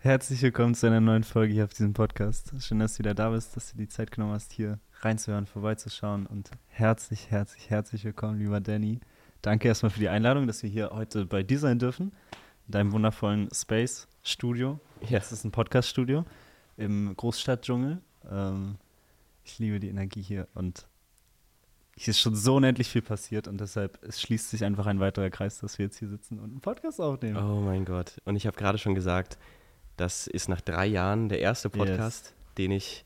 Herzlich willkommen zu einer neuen Folge hier auf diesem Podcast. Schön, dass du wieder da bist, dass du die Zeit genommen hast, hier reinzuhören, vorbeizuschauen. Und herzlich, herzlich, herzlich willkommen, lieber Danny. Danke erstmal für die Einladung, dass wir hier heute bei dir sein dürfen, in deinem wundervollen Space-Studio. Ja. Das ist ein Podcast-Studio im Großstadtdschungel. Ähm, ich liebe die Energie hier und hier ist schon so unendlich viel passiert und deshalb es schließt sich einfach ein weiterer Kreis, dass wir jetzt hier sitzen und einen Podcast aufnehmen. Oh mein Gott. Und ich habe gerade schon gesagt, das ist nach drei Jahren der erste Podcast, den ich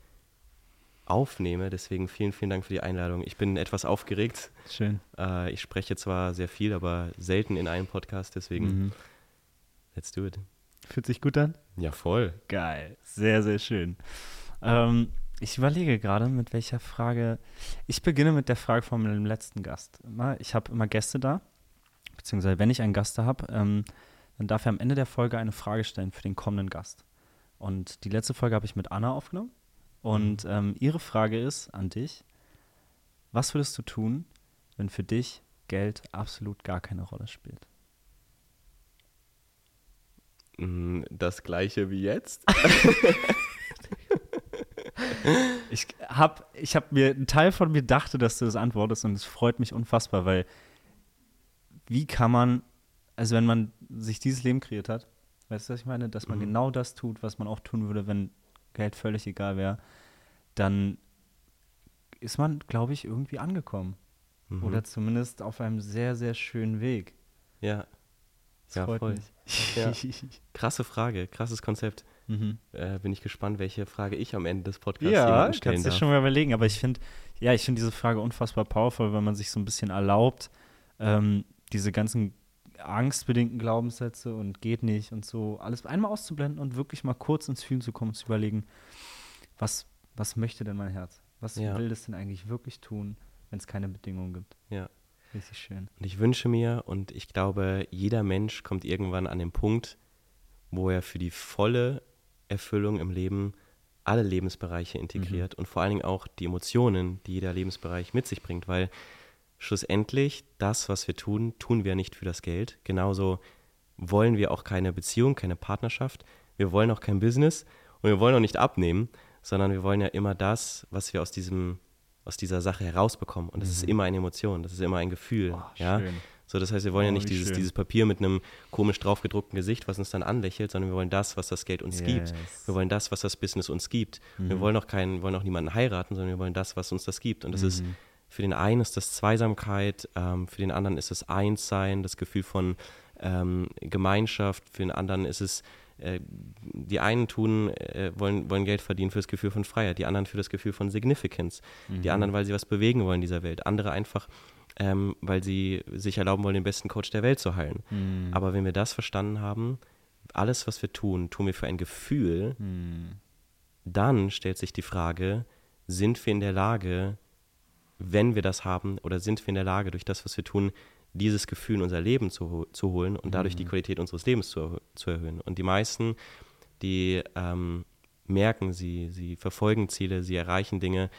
aufnehme. Deswegen vielen, vielen Dank für die Einladung. Ich bin etwas aufgeregt. Schön. Äh, ich spreche zwar sehr viel, aber selten in einem Podcast. Deswegen, Mhm. let's do it. Fühlt sich gut an? Ja, voll. Geil, sehr, sehr schön. Ähm, ich überlege gerade, mit welcher Frage. Ich beginne mit der Frage von meinem letzten Gast. Ich habe immer Gäste da, beziehungsweise wenn ich einen Gast da habe, ähm, dann darf er am Ende der Folge eine Frage stellen für den kommenden Gast. Und die letzte Folge habe ich mit Anna aufgenommen. Und ähm, ihre Frage ist an dich: Was würdest du tun, wenn für dich Geld absolut gar keine Rolle spielt? Mm, Das gleiche wie jetzt. Ich habe ich hab mir, ein Teil von mir dachte, dass du das antwortest und es freut mich unfassbar, weil wie kann man, also wenn man sich dieses Leben kreiert hat, weißt du, was ich meine, dass man Mhm. genau das tut, was man auch tun würde, wenn Geld völlig egal wäre, dann ist man, glaube ich, irgendwie angekommen. Mhm. Oder zumindest auf einem sehr, sehr schönen Weg. Ja. Das Ja, freut voll. mich. Ja. Krasse Frage, krasses Konzept. mhm. Äh, bin ich gespannt, welche Frage ich am Ende des Podcasts Ja, jemandem stellen kannst du dir darf. schon mal überlegen. Aber ich finde, ja, ich finde diese Frage unfassbar powerful, weil man sich so ein bisschen erlaubt, ähm, diese ganzen angstbedingten Glaubenssätze und geht nicht und so alles einmal auszublenden und wirklich mal kurz ins Fühlen zu kommen und zu überlegen, was, was möchte denn mein Herz? Was Ja. will das denn eigentlich wirklich tun, wenn es keine Bedingungen gibt? Ja. Richtig schön. Und ich wünsche mir und ich glaube, jeder Mensch kommt irgendwann an den Punkt, wo er für die volle Erfüllung im Leben alle Lebensbereiche integriert und vor allen Dingen auch die Emotionen, die jeder Lebensbereich mit sich bringt, weil schlussendlich das, was wir tun, tun wir nicht für das Geld. Genauso wollen wir auch keine Beziehung, keine Partnerschaft, wir wollen auch kein Business und wir wollen auch nicht abnehmen, sondern wir wollen ja immer das, was wir aus diesem aus dieser Sache herausbekommen und das ist immer eine Emotion, das ist immer ein Gefühl, Boah, ja? schön. So, das heißt, wir wollen ja Oh, nicht wie dieses, schön. dieses Papier mit einem komisch drauf gedruckten Gesicht, was uns dann anlächelt, sondern wir wollen das, was das Geld uns gibt. Yes. Wir wollen das, was das Business uns gibt. Wir wollen auch keinen, wollen auch niemanden heiraten, sondern wir wollen das, was uns das gibt. Und das ist für den einen ist das Zweisamkeit, ähm, für den anderen ist es Einssein, das Gefühl von ähm, Gemeinschaft, für den anderen ist es äh, die einen tun, äh, wollen, wollen Geld verdienen für das Gefühl von Freiheit, die anderen für das Gefühl von Significance, die anderen, weil sie was bewegen wollen in dieser Welt, andere einfach, ähm, weil sie sich erlauben wollen, den besten Coach der Welt zu heilen. Mhm. Aber wenn wir das verstanden haben, alles, was wir tun, tun wir für ein Gefühl, Mhm. dann stellt sich die Frage, sind wir in der Lage, wenn wir das haben, oder sind wir in der Lage, durch das, was wir tun, dieses Gefühl in unser Leben zu, zu holen und dadurch die Qualität unseres Lebens zu, zu erhöhen. Und die meisten, die ähm, merken, sie, sie verfolgen Ziele, sie erreichen Dinge,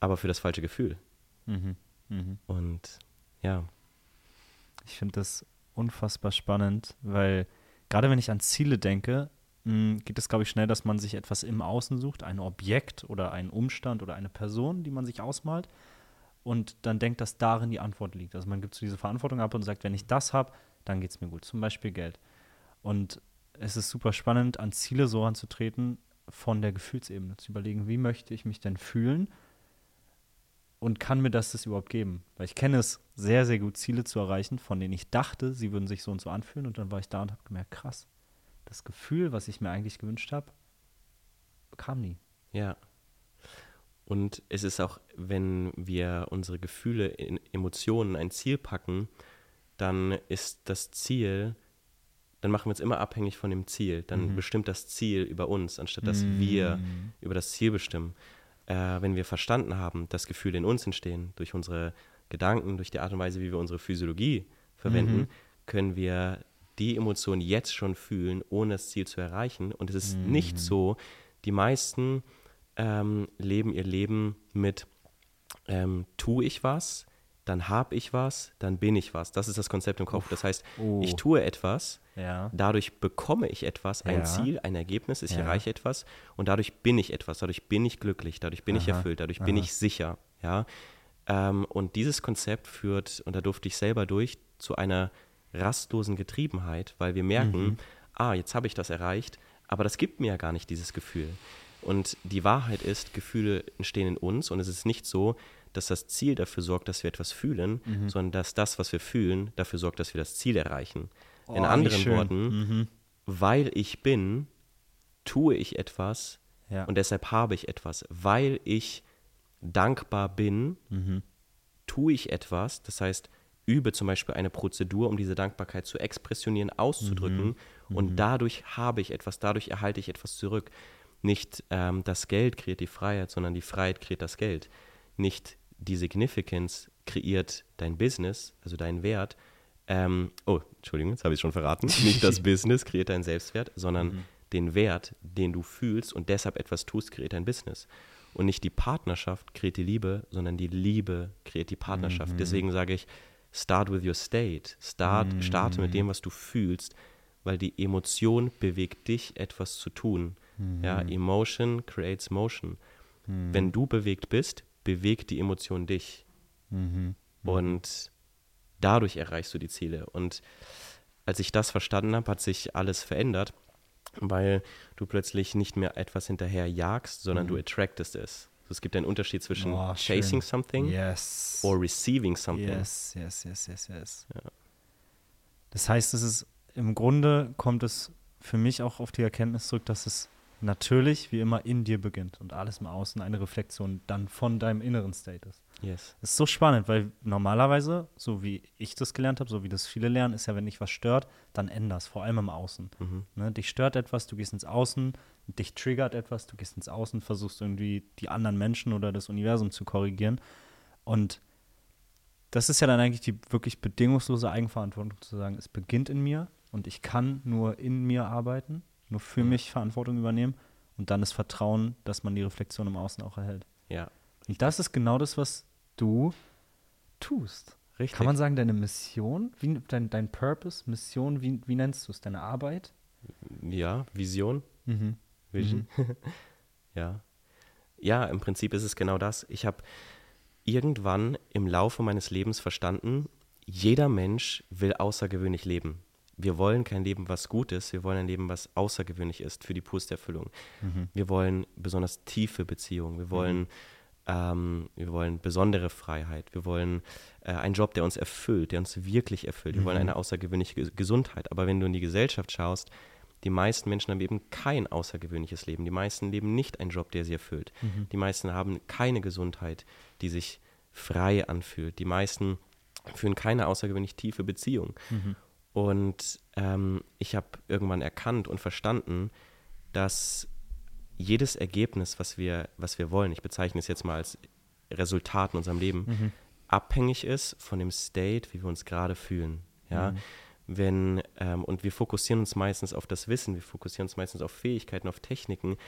aber für das falsche Gefühl. Mhm. Mhm. Und ja, Ich finde das unfassbar spannend, weil gerade wenn ich an Ziele denke, mh, geht es, glaube ich, schnell, dass man sich etwas im Außen sucht, ein Objekt oder einen Umstand oder eine Person, die man sich ausmalt und dann denkt, dass darin die Antwort liegt. Also man gibt so diese Verantwortung ab und sagt, wenn ich das habe, dann geht es mir gut. Zum Beispiel Geld. Und es ist super spannend, an Ziele so anzutreten, von der Gefühlsebene zu überlegen, wie möchte ich mich denn fühlen und kann mir das das überhaupt geben? Weil ich kenne es sehr, sehr gut, Ziele zu erreichen, von denen ich dachte, sie würden sich so und so anfühlen. Und dann war ich da und habe gemerkt, krass, das Gefühl, was ich mir eigentlich gewünscht habe, kam nie. Ja. Und es ist auch, wenn wir unsere Gefühle in Emotionen ein Ziel packen, dann ist das Ziel, dann machen wir uns immer abhängig von dem Ziel. Dann bestimmt das Ziel über uns, anstatt dass wir über das Ziel bestimmen. Äh, wenn wir verstanden haben, dass Gefühle in uns entstehen, durch unsere Gedanken, durch die Art und Weise, wie wir unsere Physiologie verwenden, können wir die Emotionen jetzt schon fühlen, ohne das Ziel zu erreichen. Und es ist nicht so, die meisten ähm, leben ihr Leben mit, ähm, tue ich was, dann habe ich was, dann bin ich was. Das ist das Konzept im Kopf. Das heißt, Oh. ich tue etwas, Ja. Dadurch bekomme ich etwas, ein Ja. Ziel, ein Ergebnis, ich Ja. erreiche etwas und dadurch bin ich etwas, dadurch bin ich glücklich, dadurch bin ich Aha, erfüllt, dadurch bin aha. ich sicher. Ja? Ähm, und dieses Konzept führt, und da durfte ich selber durch, zu einer rastlosen Getriebenheit, weil wir merken, Mhm. ah, jetzt habe ich das erreicht, aber das gibt mir ja gar nicht dieses Gefühl. Und die Wahrheit ist, Gefühle entstehen in uns und es ist nicht so, dass das Ziel dafür sorgt, dass wir etwas fühlen, Mhm. sondern dass das, was wir fühlen, dafür sorgt, dass wir das Ziel erreichen. Oh, in anderen. Worten, Mhm. weil ich bin, tue ich etwas Ja. und deshalb habe ich etwas. Weil ich dankbar bin, Mhm. tue ich etwas, das heißt, übe zum Beispiel eine Prozedur, um diese Dankbarkeit zu expressionieren, auszudrücken und dadurch habe ich etwas, dadurch erhalte ich etwas zurück. Nicht ähm, das Geld kreiert die Freiheit, sondern die Freiheit kreiert das Geld. Nicht die Significance kreiert dein Business, also deinen Wert. Ähm, oh, Entschuldigung, jetzt habe ich schon verraten. Nicht das Business kreiert deinen Selbstwert, sondern den Wert, den du fühlst und deshalb etwas tust, kreiert dein Business. Und nicht die Partnerschaft kreiert die Liebe, sondern die Liebe kreiert die Partnerschaft. Deswegen sage ich, start with your state. Start, Starte mit dem, was du fühlst, weil die Emotion bewegt dich, etwas zu tun. Ja, Emotion creates motion. Wenn du bewegt bist, bewegt die Emotion dich. Mhm. Und dadurch erreichst du die Ziele. Und als ich das verstanden habe, hat sich alles verändert, weil du plötzlich nicht mehr etwas hinterher jagst, sondern du attractest es. Also es gibt einen Unterschied zwischen Oh, chasing schön. something Yes. or receiving something. Yes, yes, yes, yes, yes. Das heißt, es ist im Grunde kommt es für mich auch auf die Erkenntnis zurück, dass es natürlich wie immer in dir beginnt und alles im Außen eine Reflexion dann von deinem inneren State ist. Yes. Das ist so spannend, weil normalerweise, so wie ich das gelernt habe, so wie das viele lernen, ist ja, wenn dich was stört, dann änderst, vor allem im Außen. Mhm. Ne? Dich stört etwas, du gehst ins Außen, dich triggert etwas, du gehst ins Außen, versuchst irgendwie die anderen Menschen oder das Universum zu korrigieren. Und das ist ja dann eigentlich die wirklich bedingungslose Eigenverantwortung zu sagen, es beginnt in mir und ich kann nur in mir arbeiten, nur für mich Verantwortung übernehmen und dann das Vertrauen, dass man die Reflexion im Außen auch erhält. Ja, Und das ist genau das, was du tust. richtig. Kann man sagen, deine Mission, wie, dein, dein Purpose, Mission, wie, wie nennst du es? Deine Arbeit? ja, Vision, Mhm. Vision. ja. Ja, im Prinzip ist es genau das. Ich habe irgendwann im Laufe meines Lebens verstanden, jeder Mensch will außergewöhnlich leben. Wir wollen kein Leben, was gut ist, wir wollen ein Leben, was außergewöhnlich ist für die purste Erfüllung. Mhm. Wir wollen besonders tiefe Beziehungen, wir wollen, ähm, wir wollen besondere Freiheit, wir wollen äh, einen Job, der uns erfüllt, der uns wirklich erfüllt. Wir wollen Mhm. eine außergewöhnliche Ge- Gesundheit. Aber wenn du in die Gesellschaft schaust, die meisten Menschen haben eben kein außergewöhnliches Leben. Die meisten leben nicht einen Job, der sie erfüllt. Mhm. Die meisten haben keine Gesundheit, die sich frei anfühlt. Die meisten führen keine außergewöhnlich tiefe Beziehung. Mhm. Und ähm, ich habe irgendwann erkannt und verstanden, dass jedes Ergebnis, was wir, was wir wollen, ich bezeichne es jetzt mal als Resultat in unserem Leben, Mhm. abhängig ist von dem State, wie wir uns gerade fühlen. Ja, wenn, ähm, und wir fokussieren uns meistens auf das Wissen, wir fokussieren uns meistens auf Fähigkeiten, auf Techniken,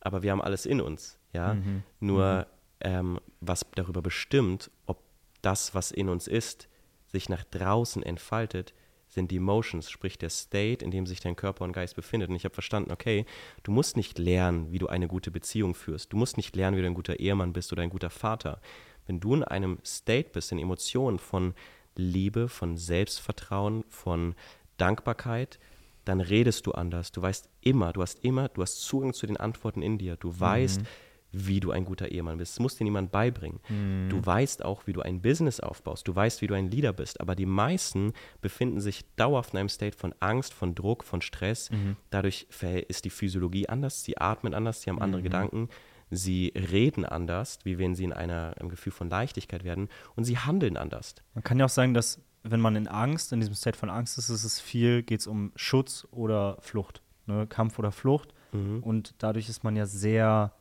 aber wir haben alles in uns. Ja, Mhm. nur ähm, was darüber bestimmt, ob das, was in uns ist, sich nach draußen entfaltet, sind die Emotions, sprich der State, in dem sich dein Körper und Geist befindet. Und ich habe verstanden, okay, du musst nicht lernen, wie du eine gute Beziehung führst. Du musst nicht lernen, wie du ein guter Ehemann bist oder ein guter Vater. Wenn du in einem State bist, in Emotionen von Liebe, von Selbstvertrauen, von Dankbarkeit, dann redest du anders. Du weißt immer, du hast immer, du hast Zugang zu den Antworten in dir. Du weißt, wie du ein guter Ehemann bist. Das muss dir niemand beibringen. Du weißt auch, wie du ein Business aufbaust. Du weißt, wie du ein Leader bist. Aber die meisten befinden sich dauerhaft in einem State von Angst, von Druck, von Stress. Dadurch verhält- ist die Physiologie anders. Sie atmen anders, sie haben andere Gedanken. Sie reden anders, wie wenn sie in einer, einem Gefühl von Leichtigkeit werden. Und sie handeln anders. Man kann ja auch sagen, dass wenn man in Angst, in diesem State von Angst ist, ist es viel, geht es um Schutz oder Flucht, ne? Kampf oder Flucht. Mhm. Und dadurch ist man ja sehr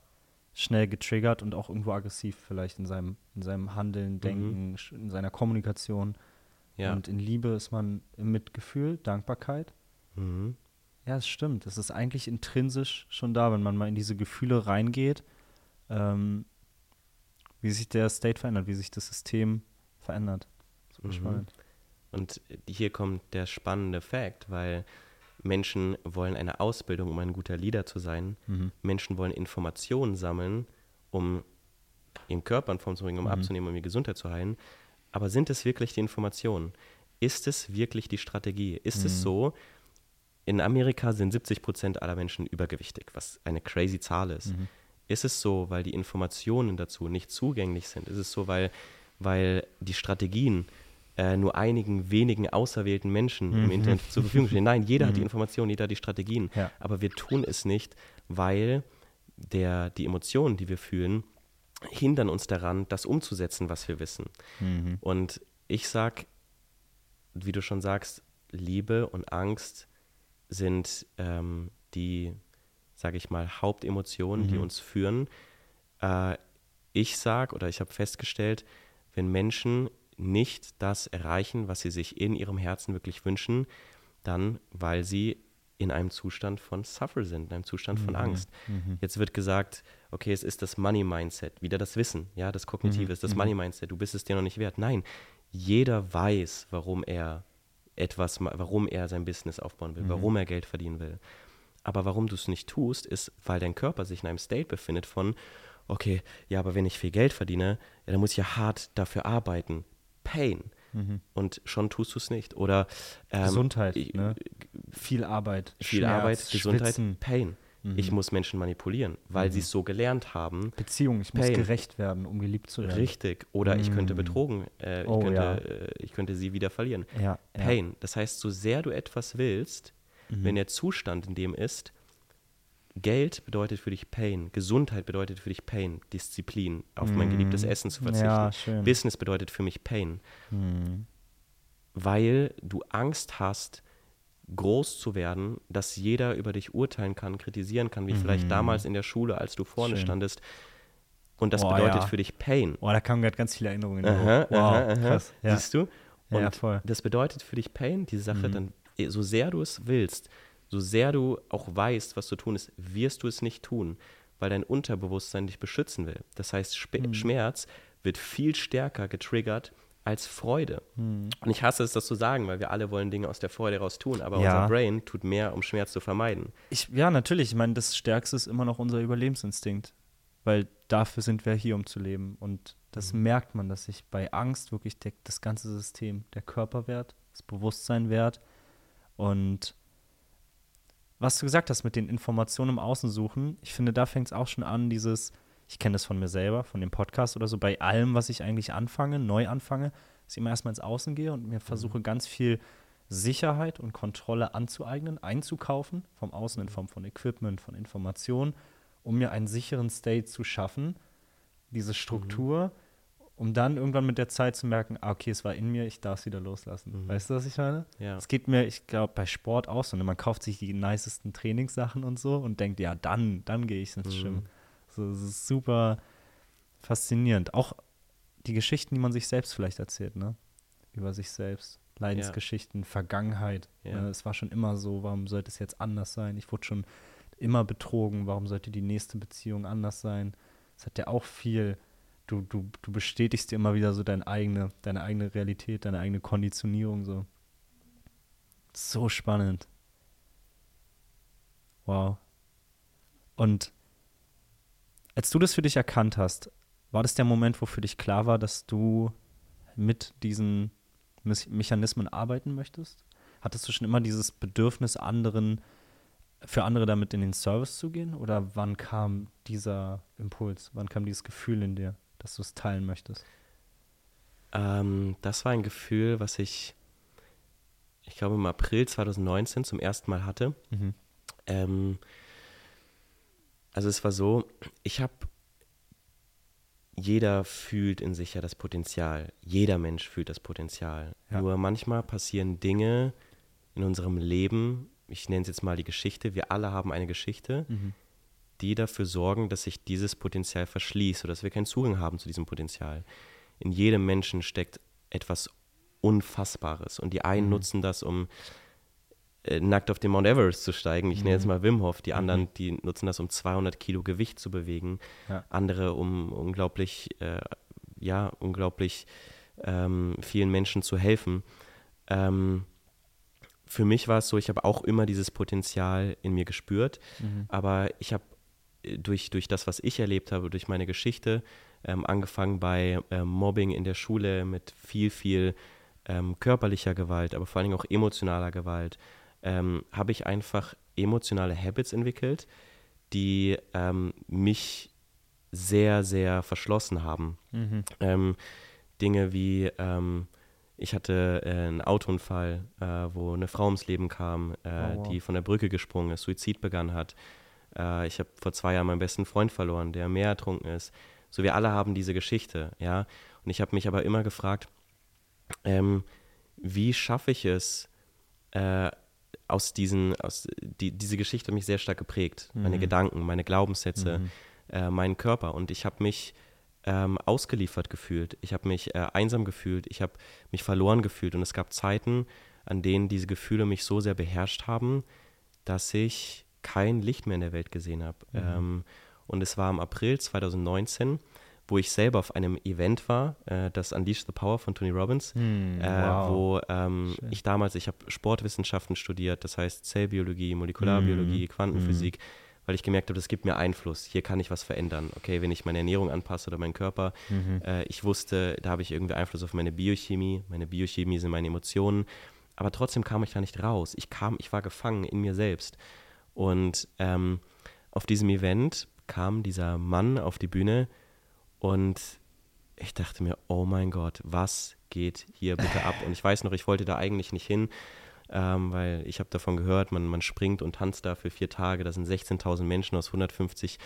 schnell getriggert und auch irgendwo aggressiv vielleicht in seinem, in seinem Handeln, Denken, sch- in seiner Kommunikation. Ja. Und in Liebe ist man im Mitgefühl, Dankbarkeit. Mhm. Ja, es stimmt. Es ist eigentlich intrinsisch schon da, wenn man mal in diese Gefühle reingeht, ähm, wie sich der State verändert, wie sich das System verändert. Mhm. Und hier kommt der spannende Fact, weil Menschen wollen eine Ausbildung, um ein guter Leader zu sein. Mhm. Menschen wollen Informationen sammeln, um ihren Körper in Form zu bringen, um Mhm. abzunehmen, um ihre Gesundheit zu heilen. Aber sind es wirklich die Informationen? Ist es wirklich die Strategie? Ist Mhm. es so, in Amerika sind 70 Prozent aller Menschen übergewichtig, was eine crazy Zahl ist. Mhm. Ist es so, weil die Informationen dazu nicht zugänglich sind? Ist es so, weil, weil die Strategien äh, nur einigen wenigen auserwählten Menschen im Mhm. Internet zur Verfügung stehen? Nein, jeder hat die Mhm. Informationen, jeder hat die Strategien. Ja. Aber wir tun es nicht, weil der, die Emotionen, die wir fühlen, hindern uns daran, das umzusetzen, was wir wissen. Mhm. Und ich sag, wie du schon sagst, Liebe und Angst sind ähm, die, sage ich mal, Hauptemotionen, die Mhm. uns führen. Äh, ich sag oder ich habe festgestellt, wenn Menschen nicht das erreichen, was sie sich in ihrem Herzen wirklich wünschen, dann weil sie in einem Zustand von Suffer sind, in einem Zustand von Mhm. Angst. Mhm. Jetzt wird gesagt, okay, es ist das Money-Mindset, wieder das Wissen, ja, das Kognitive Mhm, ist das mhm. Money-Mindset, du bist es dir noch nicht wert. Nein, jeder weiß, warum er etwas, warum er sein Business aufbauen will, Mhm. warum er Geld verdienen will. Aber warum du es nicht tust, ist, weil dein Körper sich in einem State befindet von, okay, ja, aber wenn ich viel Geld verdiene, ja, dann muss ich ja hart dafür arbeiten. Pain. Mhm. Und schon tust du es nicht. Oder ähm, Gesundheit, ne? Viel Arbeit. viel Schmerz, Arbeit, Gesundheit, Schwitzen. Pain. Mhm. Ich muss Menschen manipulieren, weil Mhm. sie es so gelernt haben. Beziehung, ich muss Pain. gerecht werden, um geliebt zu werden. Richtig. Oder ich könnte Mm. betrogen, äh, ich, Oh, könnte, ja. äh, ich könnte sie wieder verlieren. Ja, ja. Pain. Das heißt, so sehr du etwas willst, Mhm. wenn der Zustand in dem ist, Geld bedeutet für dich Pain, Gesundheit bedeutet für dich Pain, Disziplin, auf mein Mm. geliebtes Essen zu verzichten. Ja. Business bedeutet für mich Pain, Mhm. weil du Angst hast, groß zu werden, dass jeder über dich urteilen kann, kritisieren kann, wie Mhm. vielleicht damals in der Schule, als du vorne Schön. standest. Und das Boah, bedeutet ja. für dich Pain. Oh, da kamen gerade ganz viele Erinnerungen. Aha, wow, aha, krass. Ja. Siehst du? Und ja, voll. das bedeutet für dich Pain, diese Sache, Mhm. dann, eh, so sehr du es willst, so sehr du auch weißt, was zu tun ist, wirst du es nicht tun, weil dein Unterbewusstsein dich beschützen will. Das heißt, Spe Mhm. Schmerz wird viel stärker getriggert als Freude. Mhm. Und ich hasse es, das zu sagen, weil wir alle wollen Dinge aus der Freude raus tun, aber Ja. unser Brain tut mehr, um Schmerz zu vermeiden. Ich, ja, natürlich. Ich meine, das Stärkste ist immer noch unser Überlebensinstinkt. Weil dafür sind wir hier, um zu leben. Und das Mhm. merkt man, dass sich bei Angst wirklich das ganze System, der Körper wehrt, das Bewusstsein wehrt. Und was du gesagt hast mit den Informationen im Außen suchen, ich finde, da fängt es auch schon an, dieses, ich kenne das von mir selber, von dem Podcast oder so, bei allem, was ich eigentlich anfange, neu anfange, dass ich immer erstmal ins Außen gehe und mir versuche, ganz viel Sicherheit und Kontrolle anzueignen, einzukaufen, vom Außen in Form von Equipment, von Informationen, um mir einen sicheren State zu schaffen, diese Struktur, um dann irgendwann mit der Zeit zu merken, ah, okay, es war in mir, ich darf es wieder loslassen. Mhm. Weißt du, was ich meine? Ja. Es geht mir, ich glaube, bei Sport auch so. Ne? Man kauft sich die nicesten Trainingssachen und so und denkt, ja, dann, dann gehe ich ins Mhm. Gym. So, es ist super faszinierend. Auch die Geschichten, die man sich selbst vielleicht erzählt, ne? Über sich selbst. Leidensgeschichten, Vergangenheit. Ja. Ne? Es war schon immer so, warum sollte es jetzt anders sein? Ich wurde schon immer betrogen, warum sollte die nächste Beziehung anders sein? Es hat ja auch viel, du, du, du bestätigst dir immer wieder so deine eigene, deine eigene Realität, deine eigene Konditionierung so. So spannend. Wow. Und als du das für dich erkannt hast, war das der Moment, wo für dich klar war, dass du mit diesen Mes- Mechanismen arbeiten möchtest? Hattest du schon immer dieses Bedürfnis, anderen, für andere damit in den Service zu gehen? Oder wann kam dieser Impuls? Wann kam dieses Gefühl in dir, dass du es teilen möchtest? Ähm, das war ein Gefühl, was ich, ich glaube, im April 2019 zum ersten Mal hatte. Mhm. Ähm, also es war so, ich habe, jeder fühlt in sich ja das Potenzial. Jeder Mensch fühlt das Potenzial. Ja. Nur manchmal passieren Dinge in unserem Leben, ich nenne es jetzt mal die Geschichte, wir alle haben eine Geschichte, Mhm. Die dafür sorgen, dass sich dieses Potenzial verschließt oder dass wir keinen Zugang haben zu diesem Potenzial. In jedem Menschen steckt etwas Unfassbares und die einen Mhm. nutzen das, um äh, nackt auf den Mount Everest zu steigen. Ich nenne jetzt Mhm. mal Wim Hof. Die anderen, Mhm. die nutzen das, um 200 Kilo Gewicht zu bewegen. Ja. Andere, um unglaublich, äh, ja, unglaublich ähm, vielen Menschen zu helfen. Ähm, für mich war es so, ich habe auch immer dieses Potenzial in mir gespürt, Mhm. aber ich habe durch, durch das, was ich erlebt habe, durch meine Geschichte, ähm, angefangen bei ähm, Mobbing in der Schule mit viel, viel ähm, körperlicher Gewalt, aber vor allen Dingen auch emotionaler Gewalt, ähm, habe ich einfach emotionale Habits entwickelt, die ähm, mich sehr, sehr verschlossen haben. Mhm. Ähm, Dinge wie, ich hatte äh, einen Autounfall, äh, wo eine Frau ums Leben kam, äh, Oh, wow. die von der Brücke gesprungen ist, Suizid begangen hat. Äh, ich habe vor zwei Jahren meinen besten Freund verloren, der mehr ertrunken ist. So, wir alle haben diese Geschichte, ja. Und ich habe mich aber immer gefragt, ähm, wie schaffe ich es, äh, aus diesen, aus, die, diese Geschichte hat mich sehr stark geprägt. Meine Mhm. Gedanken, meine Glaubenssätze, Mhm. äh, meinen Körper. Und ich habe mich ähm, ausgeliefert gefühlt. Ich habe mich äh, einsam gefühlt. Ich habe mich verloren gefühlt. Und es gab Zeiten, an denen diese Gefühle mich so sehr beherrscht haben, dass ich kein Licht mehr in der Welt gesehen habe. Mhm. Ähm, und es war im April 2019, wo ich selber auf einem Event war, äh, das Unleash the Power von Tony Robbins, Hm, äh, wow. wo ähm, ich damals, ich habe Sportwissenschaften studiert, das heißt Zellbiologie, Molekularbiologie, Mhm. Quantenphysik, weil ich gemerkt habe, das gibt mir Einfluss. Hier kann ich was verändern. Okay, wenn ich meine Ernährung anpasse oder meinen Körper. Mhm. Äh, ich wusste, da habe ich irgendwie Einfluss auf meine Biochemie. Meine Biochemie sind meine Emotionen. Aber trotzdem kam ich da nicht raus. Ich kam, ich war gefangen in mir selbst. Und ähm, auf diesem Event kam dieser Mann auf die Bühne und ich dachte mir, oh mein Gott, was geht hier bitte ab? Und ich weiß noch, ich wollte da eigentlich nicht hin, ähm, weil ich habe davon gehört, man, man springt und tanzt da für vier Tage, da sind 16.000 Menschen aus 150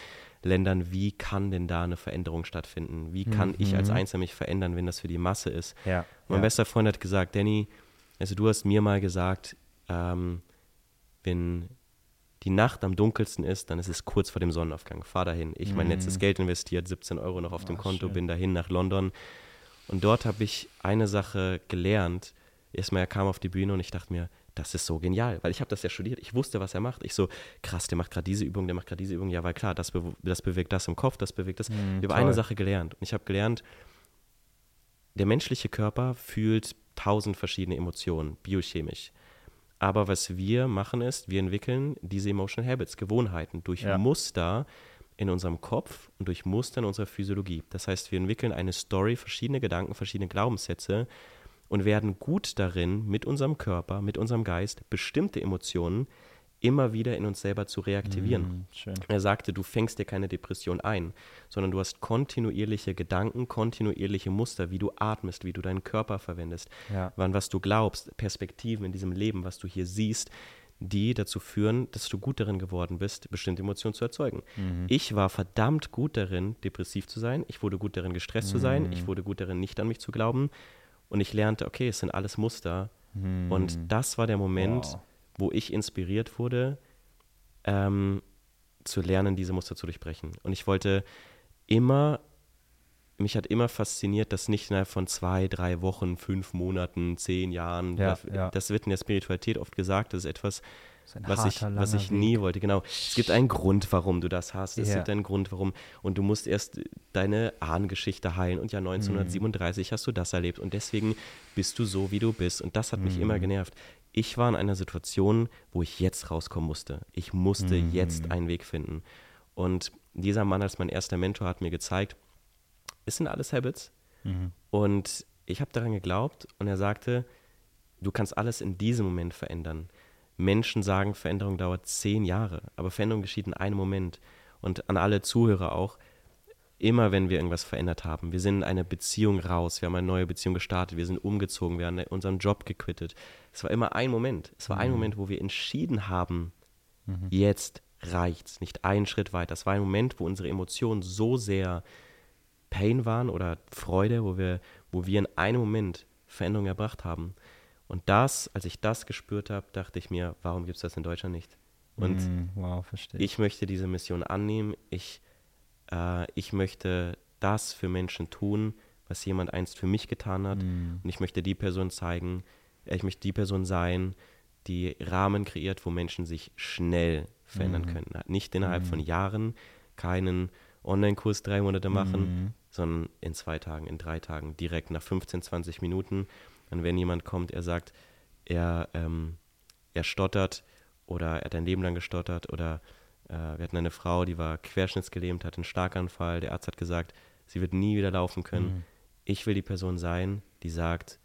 Ländern. Wie kann denn da eine Veränderung stattfinden? Wie kann ich als Mhm. Einzelner mich verändern, wenn das für die Masse ist? Ja. Mein ja. bester Freund hat gesagt, Danny, also du hast mir mal gesagt, ähm, wenn die Nacht am dunkelsten ist, dann ist es kurz vor dem Sonnenaufgang. Fahr dahin. Ich mein Mhm. letztes Geld investiert, 17 Euro noch auf dem Ah, Konto, schön. bin dahin nach London. Und dort habe ich eine Sache gelernt. Erstmal, er kam auf die Bühne und ich dachte mir, das ist so genial, weil ich habe das ja studiert. Ich wusste, was er macht. Ich so, krass, der macht gerade diese Übung, der macht gerade diese Übung. Ja, weil klar, das, be das bewirkt das im Kopf, das bewirkt das. Mhm, ich habe eine Sache gelernt. Und ich habe gelernt, der menschliche Körper fühlt tausend verschiedene Emotionen, biochemisch. Aber was wir machen ist, wir entwickeln diese Emotional Habits, Gewohnheiten durch Ja. Muster in unserem Kopf und durch Muster in unserer Physiologie. Das heißt, wir entwickeln eine Story, verschiedene Gedanken, verschiedene Glaubenssätze und werden gut darin, mit unserem Körper, mit unserem Geist bestimmte Emotionen immer wieder in uns selber zu reaktivieren. Mhm, schön. Er sagte, du fängst dir keine Depression ein, sondern du hast kontinuierliche Gedanken, kontinuierliche Muster, wie du atmest, wie du deinen Körper verwendest, Ja. wann was du glaubst, Perspektiven in diesem Leben, was du hier siehst, die dazu führen, dass du gut darin geworden bist, bestimmte Emotionen zu erzeugen. Mhm. Ich war verdammt gut darin, depressiv zu sein. Ich wurde gut darin, gestresst zu sein. Mhm. Ich wurde gut darin, nicht an mich zu glauben. Und ich lernte, okay, es sind alles Muster. Mhm. Und das war der Moment, Wow. Wo ich inspiriert wurde, ähm, zu lernen, diese Muster zu durchbrechen. Und ich wollte immer, mich hat immer fasziniert, dass nicht innerhalb von zwei, drei Wochen, fünf Monaten, zehn Jahren, Ja, das, ja. das wird in der Spiritualität oft gesagt, das ist etwas, Das ist was ich, harter, was langer ich nie Weg. wollte. Genau. Es gibt einen Grund, warum du das hast. Es Ja. gibt einen Grund, warum. Und du musst erst deine Ahnengeschichte heilen. Und ja, 1937 hast du das erlebt. Und deswegen bist du so, wie du bist. Und das hat mich immer genervt. Ich war in einer Situation, wo ich jetzt rauskommen musste. Ich musste jetzt einen Weg finden. Und dieser Mann als mein erster Mentor hat mir gezeigt, es sind alles Habits. Mhm. Und ich habe daran geglaubt und er sagte, du kannst alles in diesem Moment verändern. Menschen sagen, Veränderung dauert zehn Jahre, aber Veränderung geschieht in einem Moment. Und an alle Zuhörer auch, immer wenn wir irgendwas verändert haben, wir sind in eine Beziehung raus, wir haben eine neue Beziehung gestartet, wir sind umgezogen, wir haben unseren Job gequittet. Es war immer ein Moment. Es war ein Moment, wo wir entschieden haben, jetzt reicht's, nicht einen Schritt weiter. Es war ein Moment, wo unsere Emotionen so sehr Pain waren oder Freude, wo wir, wo wir in einem Moment Veränderung erbracht haben. Und das, als ich das gespürt habe, dachte ich mir, warum gibt es das in Deutschland nicht? Und Mhm, wow, ich möchte diese Mission annehmen. Ich, äh, ich möchte das für Menschen tun, was jemand einst für mich getan hat. Mhm. Und ich möchte die Person zeigen, äh, ich möchte die Person sein, die Rahmen kreiert, wo Menschen sich schnell verändern Mhm. können. Nicht innerhalb von Jahren, keinen Online-Kurs drei Monate machen, Mhm. sondern in zwei Tagen, in drei Tagen, direkt nach 15, 20 Minuten. Und wenn jemand kommt, er sagt, er, ähm, er stottert oder er hat ein Leben lang gestottert oder wir hatten eine Frau, die war querschnittsgelähmt, hat einen Starkanfall. Der Arzt hat gesagt, sie wird nie wieder laufen können. Mhm. Ich will die Person sein, die sagt,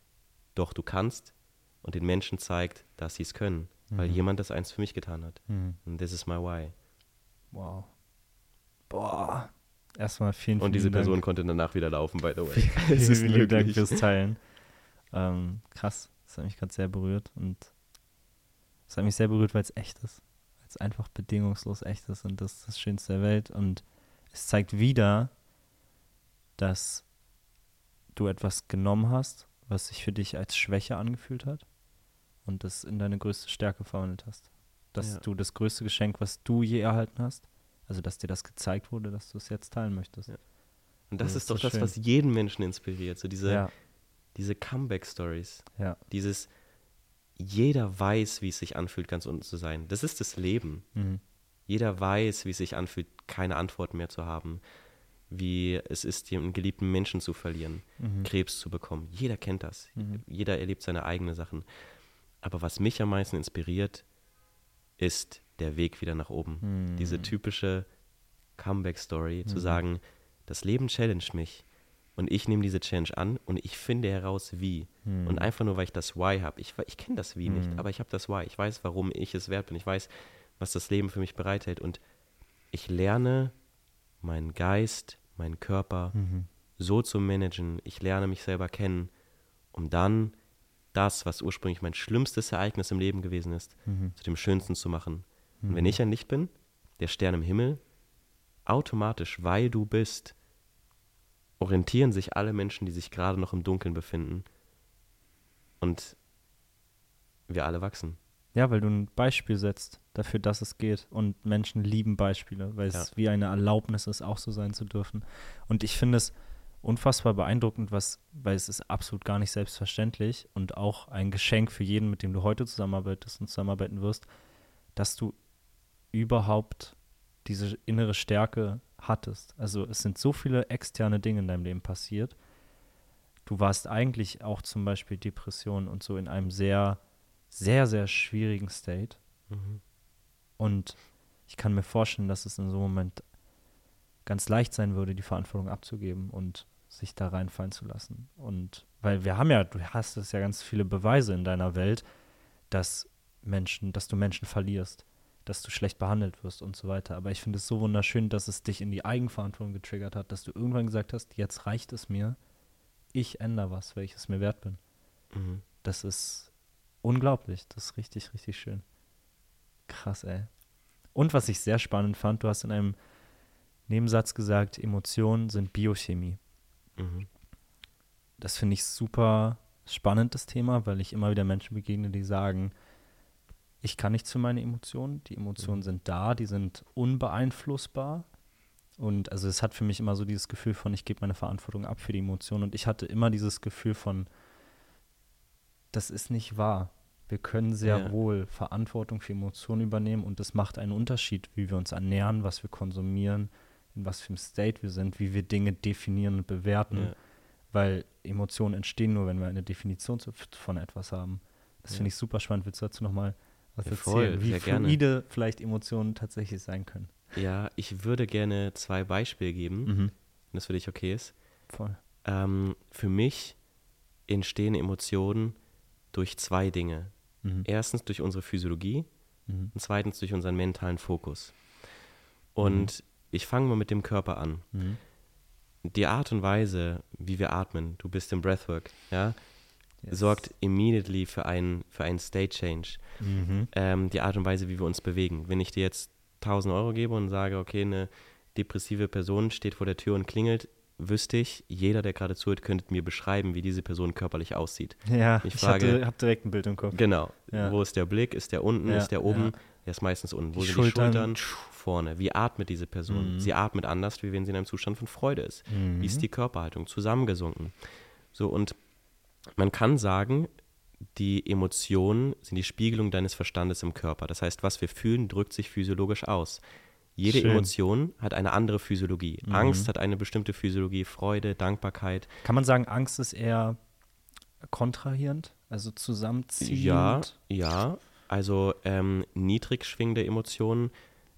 doch, du kannst und den Menschen zeigt, dass sie es können, weil Mhm. jemand das eins für mich getan hat. Mhm. Und this is my why. Wow. Boah. Erstmal vielen, vielen Und diese Dank. Person konnte danach wieder laufen, by the way. Vielen, ist vielen Dank fürs Teilen. Ähm, krass. Das hat mich gerade sehr berührt und es hat mich sehr berührt, weil es echt ist. Es einfach bedingungslos echt ist und das ist das Schönste der Welt. Und es zeigt wieder, dass du etwas genommen hast, was sich für dich als Schwäche angefühlt hat und das in deine größte Stärke verwandelt hast. Dass Ja. du das größte Geschenk, was du je erhalten hast, also dass dir das gezeigt wurde, dass du es jetzt teilen möchtest. Ja. Und das Das ist doch so das, schön. was jeden Menschen inspiriert. So diese, ja, diese Comeback-Stories. Dieses, jeder weiß, wie es sich anfühlt, ganz unten zu sein. Das ist das Leben. Mhm. Jeder weiß, wie es sich anfühlt, keine Antworten mehr zu haben. Wie es ist, einen geliebten Menschen zu verlieren, Mhm. Krebs zu bekommen. Jeder kennt das. Mhm. Jeder erlebt seine eigenen Sachen. Aber was mich am meisten inspiriert, ist der Weg wieder nach oben. Mhm. Diese typische Comeback-Story, zu Mhm. sagen, das Leben challenged mich und ich nehme diese Challenge an und ich finde heraus, wie. Mhm. Und einfach nur, weil ich das Why habe. Ich, ich kenne das Wie nicht, Mhm. aber ich habe das Why. Ich weiß, warum ich es wert bin. Ich weiß, was das Leben für mich bereithält. Und ich lerne meinen Geist, meinen Körper Mhm. so zu managen. Ich lerne mich selber kennen, um dann das, was ursprünglich mein schlimmstes Ereignis im Leben gewesen ist, Mhm. zu dem schönsten zu machen. Und wenn Mhm. ich ein Licht bin, der Stern im Himmel, automatisch, weil du bist, orientieren sich alle Menschen, die sich gerade noch im Dunkeln befinden. Und wir alle wachsen. Ja, weil du ein Beispiel setzt dafür, dass es geht. Und Menschen lieben Beispiele, weil Ja. es wie eine Erlaubnis ist, auch so sein zu dürfen. Und ich finde es unfassbar beeindruckend, was, weil es ist absolut gar nicht selbstverständlich und auch ein Geschenk für jeden, mit dem du heute zusammenarbeitest und zusammenarbeiten wirst, dass du überhaupt diese innere Stärke hattest. Also es sind so viele externe Dinge in deinem Leben passiert. Du warst eigentlich auch zum Beispiel Depression und so in einem sehr, sehr, sehr schwierigen State. Und ich kann mir vorstellen, dass es in so einem Moment ganz leicht sein würde, die Verantwortung abzugeben und sich da reinfallen zu lassen. Und weil wir haben ja, du hast es ja ganz viele Beweise in deiner Welt, dass Menschen, dass du Menschen verlierst, dass du schlecht behandelt wirst und so weiter. Aber ich finde es so wunderschön, dass es dich in die Eigenverantwortung getriggert hat, dass du irgendwann gesagt hast, jetzt reicht es mir, ich ändere was, weil ich es mir wert bin. Mhm. Das ist unglaublich. Das ist richtig, richtig schön. Krass, ey. Und was ich sehr spannend fand, du hast in einem Nebensatz gesagt, Emotionen sind Biochemie. Mhm. Das finde ich super spannend, das Thema, weil ich immer wieder Menschen begegne, die sagen, ich kann nichts für meine Emotionen. Die Emotionen Mhm. sind da, die sind unbeeinflussbar. Und also es hat für mich immer so dieses Gefühl von, ich gebe meine Verantwortung ab für die Emotionen. Und ich hatte immer dieses Gefühl von, das ist nicht wahr. Wir können sehr Ja. wohl Verantwortung für Emotionen übernehmen und es macht einen Unterschied, wie wir uns ernähren, was wir konsumieren, in was für einem State wir sind, wie wir Dinge definieren und bewerten. Ja. Weil Emotionen entstehen nur, wenn wir eine Definition zu- von etwas haben. Das Ja. finde ich super spannend. Willst du dazu nochmal was Ja, erzählen, voll, wie sehr gerne. fluide vielleicht Emotionen tatsächlich sein können? Ja, ich würde gerne zwei Beispiele geben, Mhm. wenn das für dich okay ist. Voll. Ähm, für mich entstehen Emotionen durch zwei Dinge. Mhm. Erstens durch unsere Physiologie Mhm. und zweitens durch unseren mentalen Fokus. Und ich fange mal mit dem Körper an. Mhm. Die Art und Weise, wie wir atmen, du bist im Breathwork, ja, Yes. sorgt immediately für einen, für einen State Change. Mhm. ähm, die Art und Weise, wie wir uns bewegen. Wenn ich dir jetzt 1000 Euro gebe und sage, okay, eine depressive Person steht vor der Tür und klingelt, wüsste ich, jeder, der gerade zuhört, könnte mir beschreiben, wie diese Person körperlich aussieht. Ja, Ich ich, habe direkt ein Bild im Kopf. Genau. Ja. Wo ist der Blick? Ist der unten? Ja, ist der oben? ja. Der ist meistens unten. Wo Die sind Schultern. die Schultern? Vorne. Wie atmet diese Person? Mhm. Sie atmet anders, wie wenn sie in einem Zustand von Freude ist. Mhm. Wie ist die Körperhaltung? Zusammengesunken. So, und man kann sagen, die Emotionen sind die Spiegelung deines Verstandes im Körper. Das heißt, was wir fühlen, drückt sich physiologisch aus. Jede Schön. Emotion hat eine andere Physiologie. Mhm. Angst hat eine bestimmte Physiologie, Freude, Dankbarkeit. Kann man sagen, Angst ist eher kontrahierend, also zusammenziehend? Ja, ja. Also ähm, niedrig schwingende Emotionen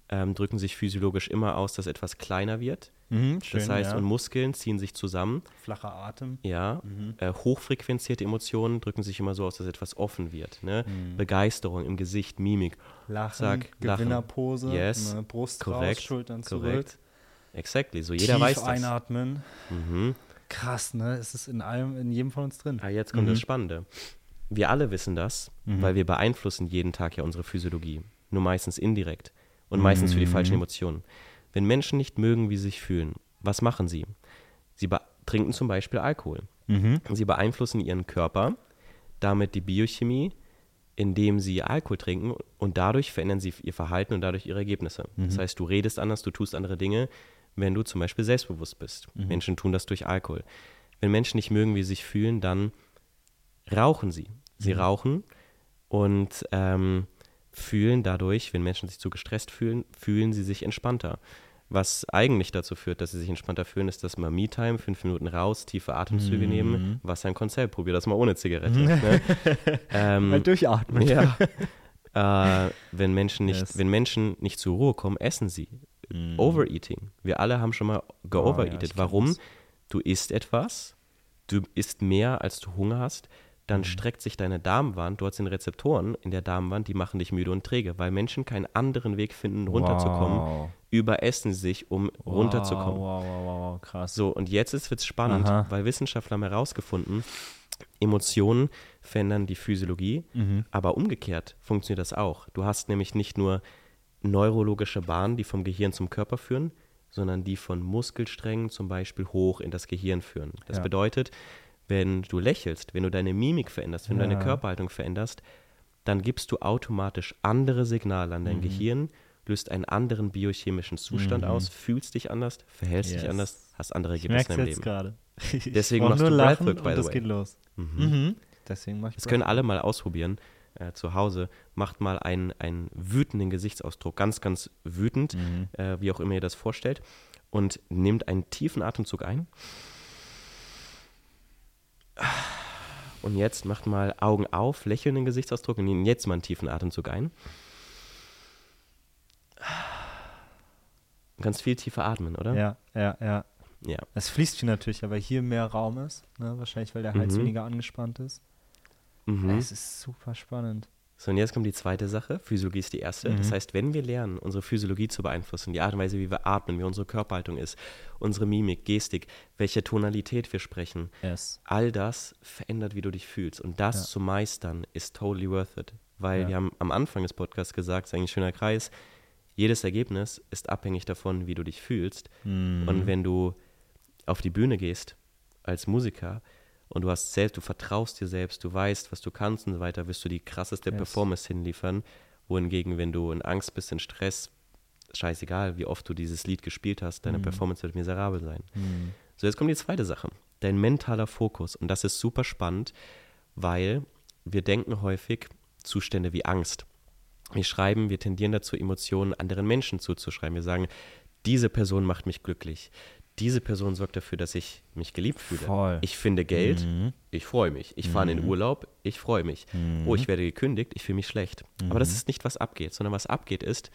ähm, drücken sich physiologisch immer aus, dass etwas kleiner wird. Mhm, schön, Das heißt, ja. und Muskeln ziehen sich zusammen. flacher Atem. Ja, äh, hochfrequenzierte Emotionen drücken sich immer so aus, dass etwas offen wird. Ne? Begeisterung im Gesicht, Mimik. Lachen, lachen. Gewinnerpose, Yes, ne, Brust korrekt, raus, Schultern korrekt. zurück. Exactly, so jeder Tief weiß das. einatmen. Mhm. Krass, ne? Es ist in allem, in jedem von uns drin. Ah, jetzt kommt Mhm. das Spannende. Wir alle wissen das, weil wir beeinflussen jeden Tag ja unsere Physiologie. Nur meistens indirekt und meistens für die falschen Mhm. Emotionen. Wenn Menschen nicht mögen, wie sie sich fühlen, was machen sie? Sie trinken zum Beispiel Alkohol. Mhm. Sie beeinflussen ihren Körper, damit die Biochemie, indem sie Alkohol trinken und dadurch verändern sie ihr Verhalten und dadurch ihre Ergebnisse. Das Mhm. heißt, du redest anders, du tust andere Dinge, wenn du zum Beispiel selbstbewusst bist. Mhm. Menschen tun das durch Alkohol. Wenn Menschen nicht mögen, wie sie sich fühlen, dann rauchen sie. Sie Mhm. rauchen und ähm, fühlen dadurch, wenn Menschen sich zu gestresst fühlen, fühlen sie sich entspannter. Was eigentlich dazu führt, dass sie sich entspannter fühlen, ist, dass man Me-Time, fünf Minuten raus, tiefe Atemzüge Mhm. nehmen. Was ein Konzept, probier das mal ohne Zigarette. ne? ähm, Mal durchatmen. ja. äh, wenn, Menschen nicht, Yes. wenn Menschen nicht zur Ruhe kommen, essen sie. Mhm. Overeating. Wir alle haben schon mal geovereatet. Oh ja, Warum? das. Du isst etwas, du isst mehr, als du Hunger hast, dann Mhm. streckt sich deine Darmwand, du hast den Rezeptoren in der Darmwand, die machen dich müde und träge, weil Menschen keinen anderen Weg finden, runterzukommen, Wow. überessen sie sich, um runterzukommen. Wow, wow, wow, wow, krass. So, und jetzt wird es spannend, Aha. weil Wissenschaftler haben herausgefunden, Emotionen verändern die Physiologie, Mhm. aber umgekehrt funktioniert das auch. Du hast nämlich nicht nur neurologische Bahnen, die vom Gehirn zum Körper führen, sondern die von Muskelsträngen zum Beispiel hoch in das Gehirn führen. Das Ja. bedeutet, wenn du lächelst, wenn du deine Mimik veränderst, wenn du Ja. deine Körperhaltung veränderst, dann gibst du automatisch andere Signale an dein Mhm. Gehirn, löst einen anderen biochemischen Zustand Mhm. aus, fühlst dich anders, verhältst Yes. dich anders, hast andere Ergebnisse im Leben. gerade. Deswegen machst nur du lachen Breathwork, by the way. geht los. Mhm. Mhm. Deswegen mach ich Das können alle mal ausprobieren äh, zu Hause. Macht mal einen, einen wütenden Gesichtsausdruck, ganz, ganz wütend, Mhm. äh, wie auch immer ihr das vorstellt. Und nehmt einen tiefen Atemzug ein. Und jetzt macht mal Augen auf, lächelnden Gesichtsausdruck und nehmt jetzt mal einen tiefen Atemzug ein. Ganz viel tiefer atmen, oder? Ja, ja, ja. Ja. Es fließt viel natürlich, aber hier mehr Raum ist. Ne? Wahrscheinlich, weil der Hals Mhm. weniger angespannt ist. Mhm. Es ist super spannend. So, und jetzt kommt die zweite Sache. Physiologie ist die erste. Das Mhm. heißt, wenn wir lernen, unsere Physiologie zu beeinflussen, die Art und Weise, wie wir atmen, wie unsere Körperhaltung ist, unsere Mimik, Gestik, welche Tonalität wir sprechen, Yes. all das verändert, wie du dich fühlst. Und das Ja. zu meistern, ist totally worth it. Weil Ja. wir haben am Anfang des Podcasts gesagt, es ist eigentlich ein schöner Kreis, jedes Ergebnis ist abhängig davon, wie du dich fühlst. Mhm. Und wenn du auf die Bühne gehst als Musiker und du hast selbst, du vertraust dir selbst, du weißt, was du kannst und so weiter, wirst du die krasseste Yes. Performance hinliefern. Wohingegen, wenn du in Angst bist, in Stress, scheißegal, wie oft du dieses Lied gespielt hast, deine Mhm. Performance wird miserabel sein. Mhm. So, jetzt kommt die zweite Sache. Dein mentaler Fokus. Und das ist super spannend, weil wir denken häufig Zustände wie Angst. Wir schreiben, wir tendieren dazu, Emotionen anderen Menschen zuzuschreiben. Wir sagen, diese Person macht mich glücklich. Diese Person sorgt dafür, dass ich mich geliebt fühle. Voll. Ich finde Geld, Mhm. ich freue mich. Ich fahre in den Mhm. Urlaub, ich freue mich. Mhm. Oh, ich werde gekündigt, ich fühle mich schlecht. Aber das Mhm. ist nicht, was abgeht, sondern was abgeht ist,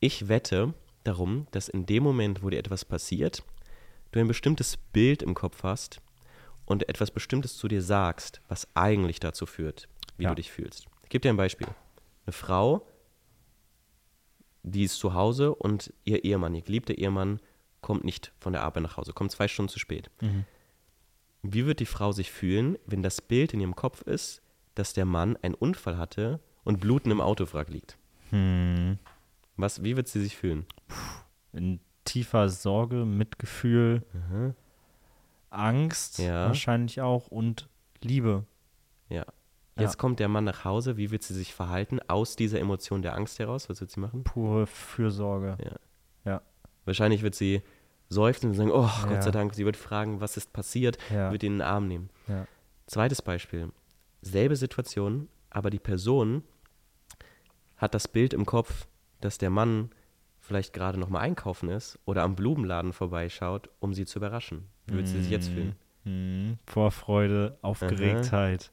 ich wette darum, dass in dem Moment, wo dir etwas passiert, du ein bestimmtes Bild im Kopf hast und etwas Bestimmtes zu dir sagst, was eigentlich dazu führt, wie Ja. du dich fühlst. Ich gebe dir ein Beispiel. Eine Frau, die ist zu Hause und ihr Ehemann, ihr geliebter Ehemann, kommt nicht von der Arbeit nach Hause, kommt zwei Stunden zu spät. Mhm. Wie wird die Frau sich fühlen, wenn das Bild in ihrem Kopf ist, dass der Mann einen Unfall hatte und blutend im Autowrack liegt? Mhm. Was, wie wird sie sich fühlen? In tiefer Sorge, Mitgefühl, Angst Ja. wahrscheinlich auch und Liebe. Ja. Jetzt Ja. kommt der Mann nach Hause, wie wird sie sich verhalten aus dieser Emotion der Angst heraus? Was wird sie machen? Pure Fürsorge. Ja. Ja. Wahrscheinlich wird sie seufzen und sagen, oh Ja. Gott sei Dank, sie wird fragen, was ist passiert, Ja. wird ihn in den Arm nehmen. Ja. Zweites Beispiel, selbe Situation, aber die Person hat das Bild im Kopf, dass der Mann vielleicht gerade noch mal einkaufen ist oder am Blumenladen vorbeischaut, um sie zu überraschen. Wie wird sie sich jetzt fühlen? Mhm. Vorfreude, Aufgeregtheit.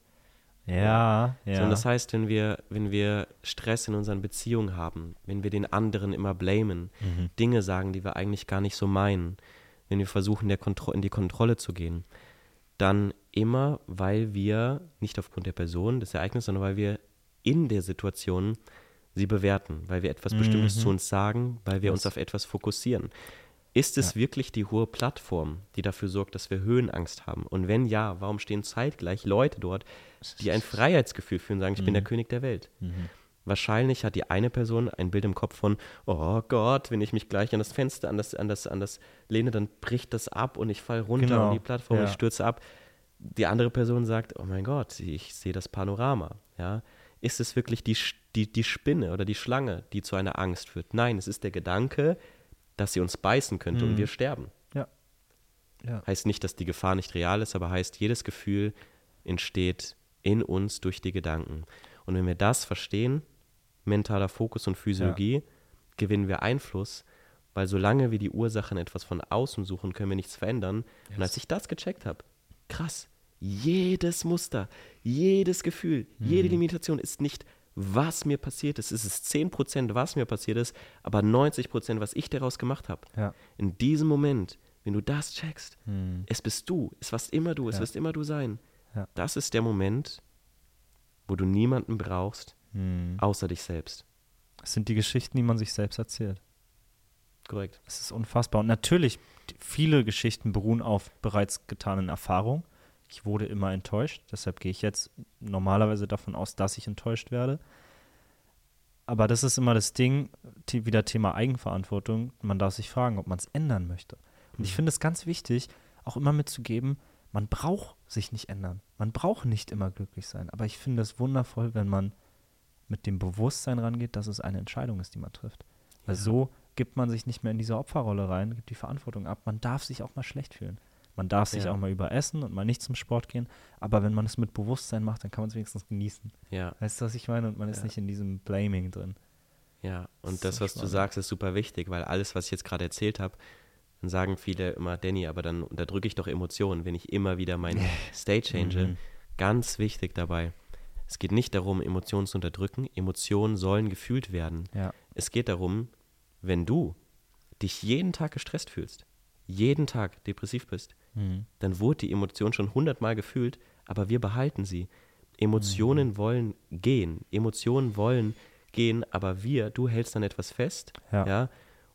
Ja, ja. So, und das heißt, wenn wir, wenn wir Stress in unseren Beziehungen haben, wenn wir den anderen immer blamen, Mhm. Dinge sagen, die wir eigentlich gar nicht so meinen, wenn wir versuchen, der Kontro in die Kontrolle zu gehen, dann immer, weil wir, nicht aufgrund der Person, des Ereignisses, sondern weil wir in der Situation sie bewerten, weil wir etwas Bestimmtes Mhm. zu uns sagen, weil wir uns auf etwas fokussieren. Ist es wirklich die hohe Plattform, die dafür sorgt, dass wir Höhenangst haben? Und wenn ja, warum stehen zeitgleich Leute dort, die ein Freiheitsgefühl fühlen und sagen, ich bin der König der Welt? Mhm. Wahrscheinlich hat die eine Person ein Bild im Kopf von, oh Gott, wenn ich mich gleich an das Fenster, an das, an das, an das lehne, dann bricht das ab und ich falle runter Genau, und die Plattform, ja. ich stürze ab. Die andere Person sagt, oh mein Gott, ich sehe das Panorama. Ja? Ist es wirklich die, die, die Spinne oder die Schlange, die zu einer Angst führt? Nein, es ist der Gedanke, dass sie uns beißen könnte und Mhm. wir sterben. Ja. Ja. Heißt nicht, dass die Gefahr nicht real ist, aber heißt, jedes Gefühl entsteht in uns durch die Gedanken. Und wenn wir das verstehen, mentaler Fokus und Physiologie, gewinnen wir Einfluss, weil solange wir die Ursachen etwas von außen suchen, können wir nichts verändern. Und als ich das gecheckt habe, krass, jedes Muster, jedes Gefühl, jede Limitation ist nicht, was mir passiert ist. Es ist 10%, was mir passiert ist, aber 90%, was ich daraus gemacht habe. Ja. In diesem Moment, wenn du das checkst, Hm. es bist du, es warst immer du, es Ja. wirst immer du sein. Ja. Das ist der Moment, wo du niemanden brauchst, Hm. außer dich selbst. Das sind die Geschichten, die man sich selbst erzählt. Korrekt. Es ist unfassbar. Und natürlich, viele Geschichten beruhen auf bereits getanen Erfahrungen. Ich wurde immer enttäuscht, deshalb gehe ich jetzt normalerweise davon aus, dass ich enttäuscht werde. Aber das ist immer das Ding, wieder Thema Eigenverantwortung. Man darf sich fragen, ob man es ändern möchte. Und ich finde es ganz wichtig, auch immer mitzugeben, man braucht sich nicht ändern. Man braucht nicht immer glücklich sein. Aber ich finde es wundervoll, wenn man mit dem Bewusstsein rangeht, dass es eine Entscheidung ist, die man trifft. Weil Ja. so gibt man sich nicht mehr in diese Opferrolle rein, gibt die Verantwortung ab. Man darf sich auch mal schlecht fühlen. Man darf sich Ja. auch mal überessen und mal nicht zum Sport gehen. Aber wenn man es mit Bewusstsein macht, dann kann man es wenigstens genießen. Ja, Weißt du, was ich meine? Und man ist Ja. nicht in diesem Blaming drin. ja. Und das, so was du spannend. sagst, ist super wichtig, weil alles, was ich jetzt gerade erzählt habe, dann sagen viele immer, Danny, aber dann unterdrücke ich doch Emotionen, wenn ich immer wieder mein State change. Mhm. Ganz wichtig dabei. Es geht nicht darum, Emotionen zu unterdrücken. Emotionen sollen gefühlt werden. Ja. Es geht darum, wenn du dich jeden Tag gestresst fühlst, jeden Tag depressiv bist, Mhm. dann wurde die Emotion schon hundertmal gefühlt, aber wir behalten sie. Emotionen Mhm. wollen gehen. Emotionen wollen gehen, aber wir, du hältst dann etwas fest Ja. ja,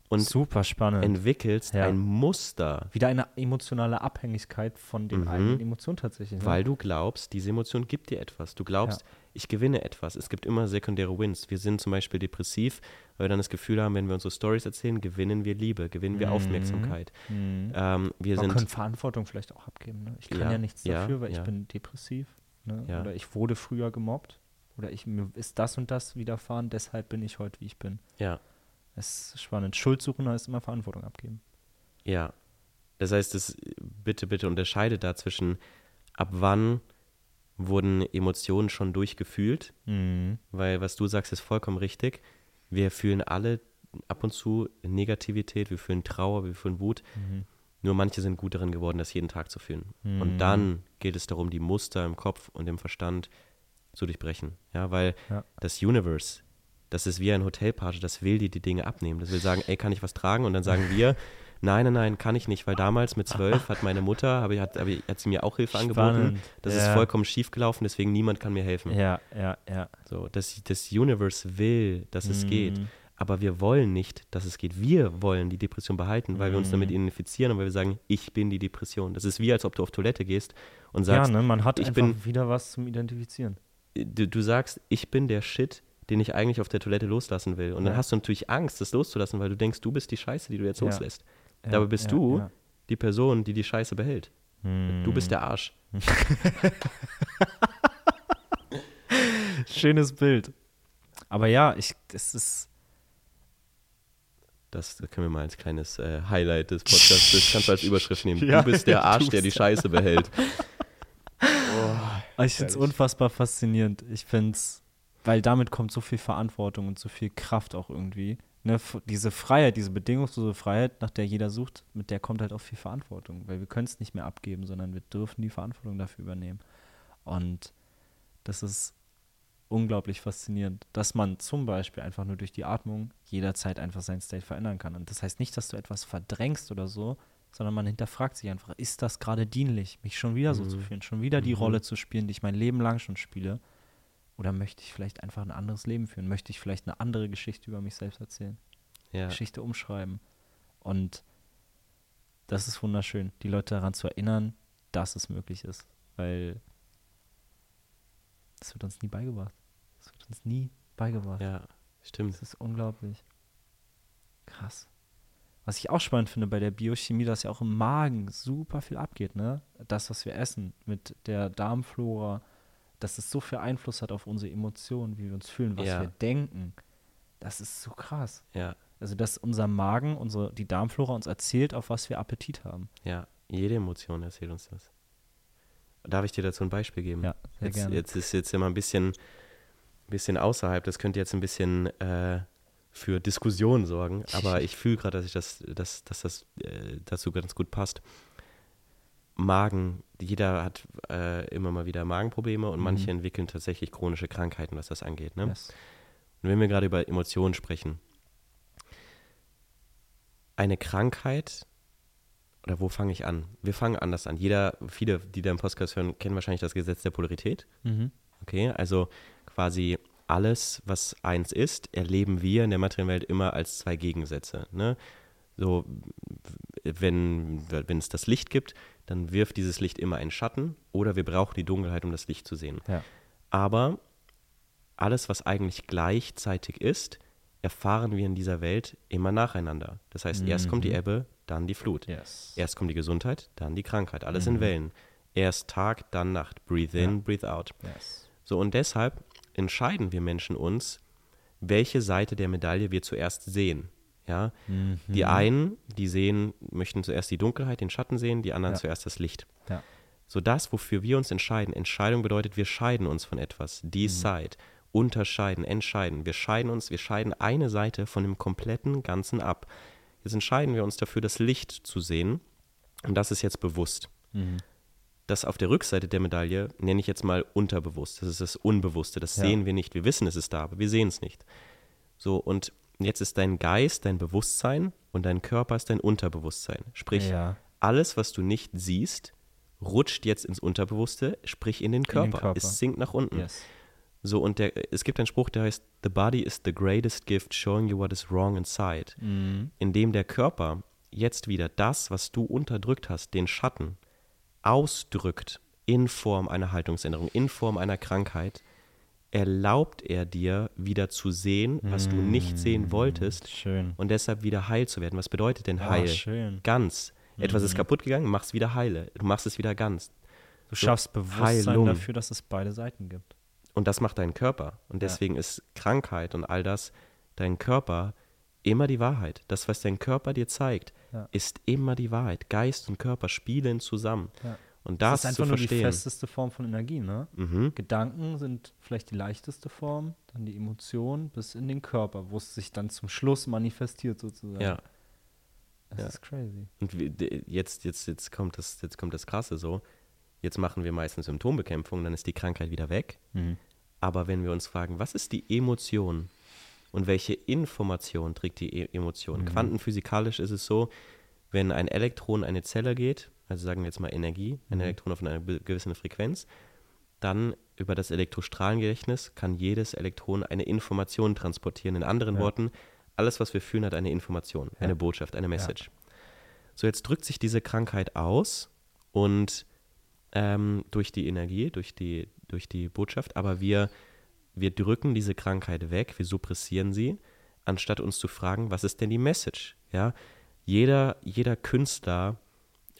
und Super spannend. entwickelst Ja. ein Muster, Wieder eine emotionale Abhängigkeit von den Mhm. eigenen Emotionen tatsächlich. Ne? weil du glaubst, diese Emotion gibt dir etwas. Du glaubst, ich gewinne etwas. Es gibt immer sekundäre Wins. Wir sind zum Beispiel depressiv, weil wir dann das Gefühl haben, wenn wir unsere Stories erzählen, gewinnen wir Liebe, gewinnen wir Mhm. Aufmerksamkeit. Mhm. Ähm, wir Man sind kann Verantwortung vielleicht auch abgeben. Ne? Ich kann Ja, ja, nichts ja, dafür, weil ja. ich bin depressiv. Ne? Ja. Oder ich wurde früher gemobbt. Oder ich, mir ist das und das widerfahren, deshalb bin ich heute, wie ich bin. ja, Es ist spannend. Schuld suchen heißt immer Verantwortung abgeben. Ja. Das heißt, es, bitte, bitte unterscheidet da zwischen, ab wann wurden Emotionen schon durchgefühlt, Mhm. weil was du sagst, ist vollkommen richtig. Wir fühlen alle ab und zu Negativität, wir fühlen Trauer, wir fühlen Wut. Mhm. Nur manche sind gut darin geworden, das jeden Tag zu fühlen. Mhm. Und dann geht es darum, die Muster im Kopf und im Verstand zu durchbrechen. Ja, weil Ja. das Universe, das ist wie ein Hotelpage, das will dir die Dinge abnehmen. Das will sagen, ey, kann ich was tragen? Und dann sagen wir, nein, nein, nein, kann ich nicht, weil damals mit zwölf hat meine Mutter, ich, hat, ich, hat sie mir auch Hilfe angeboten. Spannend. Das ist Ja. vollkommen schief gelaufen, deswegen niemand kann mir helfen. Ja, ja, ja. So, das, das Universe will, dass es Mhm. geht. Aber wir wollen nicht, dass es geht. Wir wollen die Depression behalten, weil wir uns Mhm. damit identifizieren und weil wir sagen, ich bin die Depression. Das ist wie, als ob du auf Toilette gehst und sagst, ja, ne? man hat ich einfach bin- wieder was zum Identifizieren. du, du sagst, ich bin der Shit, den ich eigentlich auf der Toilette loslassen will. Und dann Ja. hast du natürlich Angst, das loszulassen, weil du denkst, du bist die Scheiße, die du jetzt Ja. loslässt. Ja, Dabei bist ja, du ja. die Person, die die Scheiße behält. Du bist der Arsch. Schönes Bild. Aber ja, ich, das ist. Das können wir mal als kleines äh, Highlight des Podcasts, das kannst du als Überschrift nehmen. Ja, du bist der Arsch, der die Scheiße behält. Ich finde es unfassbar faszinierend. Ich finde es, weil damit kommt so viel Verantwortung und so viel Kraft auch irgendwie. Ne, diese Freiheit, diese bedingungslose Freiheit, nach der jeder sucht, mit der kommt halt auch viel Verantwortung. Weil wir können es nicht mehr abgeben, sondern wir dürfen die Verantwortung dafür übernehmen. Und Das ist unglaublich faszinierend, dass man zum Beispiel einfach nur durch die Atmung jederzeit einfach sein State verändern kann. Und das heißt nicht, dass du etwas verdrängst oder so, sondern man hinterfragt sich einfach, ist das gerade dienlich, mich schon wieder so Mhm. zu fühlen, schon wieder die Mhm. Rolle zu spielen, die ich mein Leben lang schon spiele? Oder möchte ich vielleicht einfach ein anderes Leben führen? Möchte ich vielleicht eine andere Geschichte über mich selbst erzählen? Ja. Geschichte umschreiben? Und das ist wunderschön, die Leute daran zu erinnern, dass es möglich ist, weil das wird uns nie beigebracht. Das wird uns nie beigebracht. ja, stimmt. Das ist unglaublich. Krass. Was ich auch spannend finde bei der Biochemie, dass ja auch im Magen super viel abgeht, ne? Das, was wir essen mit der Darmflora, dass es so viel Einfluss hat auf unsere Emotionen, wie wir uns fühlen, was Ja. wir denken. Das ist so krass. Ja, Also, dass unser Magen, unsere, die Darmflora uns erzählt, auf was wir Appetit haben. ja. Jede Emotion erzählt uns das. Darf ich dir dazu ein Beispiel geben? Ja, sehr jetzt, gerne. jetzt ist jetzt immer ein bisschen, bisschen außerhalb. Das könnte jetzt ein bisschen äh, für Diskussion sorgen, aber ich fühle gerade, dass ich das, dass, dass das äh, dazu ganz gut passt. Magen, jeder hat äh, immer mal wieder Magenprobleme und Mhm. manche entwickeln tatsächlich chronische Krankheiten, was das angeht. Ne? Yes. Und wenn wir gerade über Emotionen sprechen, eine Krankheit, oder wo fange ich an? Wir fangen anders an. Jeder, viele, die da im Podcast hören, kennen wahrscheinlich das Gesetz der Polarität. Mhm. Okay, also quasi alles, was eins ist, erleben wir in der materiellen Welt immer als zwei Gegensätze. Ne? So, wenn, wenn es das Licht gibt, dann wirft dieses Licht immer einen Schatten oder wir brauchen die Dunkelheit, um das Licht zu sehen. Ja. Aber alles, was eigentlich gleichzeitig ist, erfahren wir in dieser Welt immer nacheinander. Das heißt, erst kommt die Mhm. Ebbe, dann die Flut. Yes. Erst kommt die Gesundheit, dann die Krankheit. Alles in Mhm. Wellen. Erst Tag, dann Nacht. Breathe in, Ja. breathe out. Yes. So, und deshalb entscheiden wir Menschen uns, welche Seite der Medaille wir zuerst sehen. Ja, die Mhm. einen, die sehen, möchten zuerst die Dunkelheit, den Schatten sehen, die anderen Ja. zuerst das Licht. Ja. So das, wofür wir uns entscheiden, Entscheidung bedeutet, wir scheiden uns von etwas. Mhm. Decide, unterscheiden, entscheiden. Wir scheiden uns, wir scheiden eine Seite von dem kompletten Ganzen ab. Jetzt entscheiden wir uns dafür, das Licht zu sehen. Und das ist jetzt bewusst. Mhm. Das auf der Rückseite der Medaille nenne ich jetzt mal unterbewusst. Das ist das Unbewusste. Das Ja. sehen wir nicht. Wir wissen, es ist da, aber wir sehen es nicht. So, und jetzt ist dein Geist dein Bewusstsein und dein Körper ist dein Unterbewusstsein. Sprich, Ja. alles, was du nicht siehst, rutscht jetzt ins Unterbewusste, sprich in den Körper. Körper. Es sinkt nach unten. Yes. So, und der, es gibt einen Spruch, der heißt, The body is the greatest gift showing you what is wrong inside. Mhm. Indem der Körper jetzt wieder das, was du unterdrückt hast, den Schatten, ausdrückt in Form einer Haltungsänderung, in Form einer Krankheit, erlaubt er dir wieder zu sehen, was du nicht sehen wolltest Schön. und deshalb wieder heil zu werden. Was bedeutet denn Oh, heil? schön. Ganz. Etwas ist Mhm. kaputt gegangen, mach's wieder heile. Du machst es wieder ganz. Du So, schaffst Bewusstsein Heilung. dafür, dass es beide Seiten gibt. Und das macht dein Körper. Und Ja. deswegen ist Krankheit und all das, dein Körper, immer die Wahrheit. Das, was dein Körper dir zeigt, Ja. ist immer die Wahrheit. Geist und Körper spielen zusammen. Ja. Und das, Das ist einfach nur die verstehen. festeste Form von Energie, ne? mhm. Gedanken sind vielleicht die leichteste Form, dann die Emotionen bis in den Körper, wo es sich dann zum Schluss manifestiert sozusagen. Ja. Das ja. ist crazy. Und wie- jetzt, jetzt, jetzt, kommt das, jetzt kommt das Krasse so. Jetzt machen wir meistens Symptombekämpfung, dann ist die Krankheit wieder weg. Mhm. Aber wenn wir uns fragen, was ist die Emotion und welche Information trägt die e Emotion? Mhm. Quantenphysikalisch ist es so, wenn ein Elektron eine Zelle geht, also sagen wir jetzt mal Energie, ein Mhm. Elektron auf eine be- gewisse Frequenz, dann über das Elektrostrahlengedächtnis kann jedes Elektron eine Information transportieren. In anderen Ja. Worten, alles, was wir fühlen, hat eine Information, Ja. eine Botschaft, eine Message. So, jetzt drückt sich diese Krankheit aus und ähm, durch die Energie, durch die, durch die Botschaft, aber wir, wir drücken diese Krankheit weg, wir suppressieren sie, anstatt uns zu fragen, was ist denn die Message? Ja? Jeder, jeder Künstler,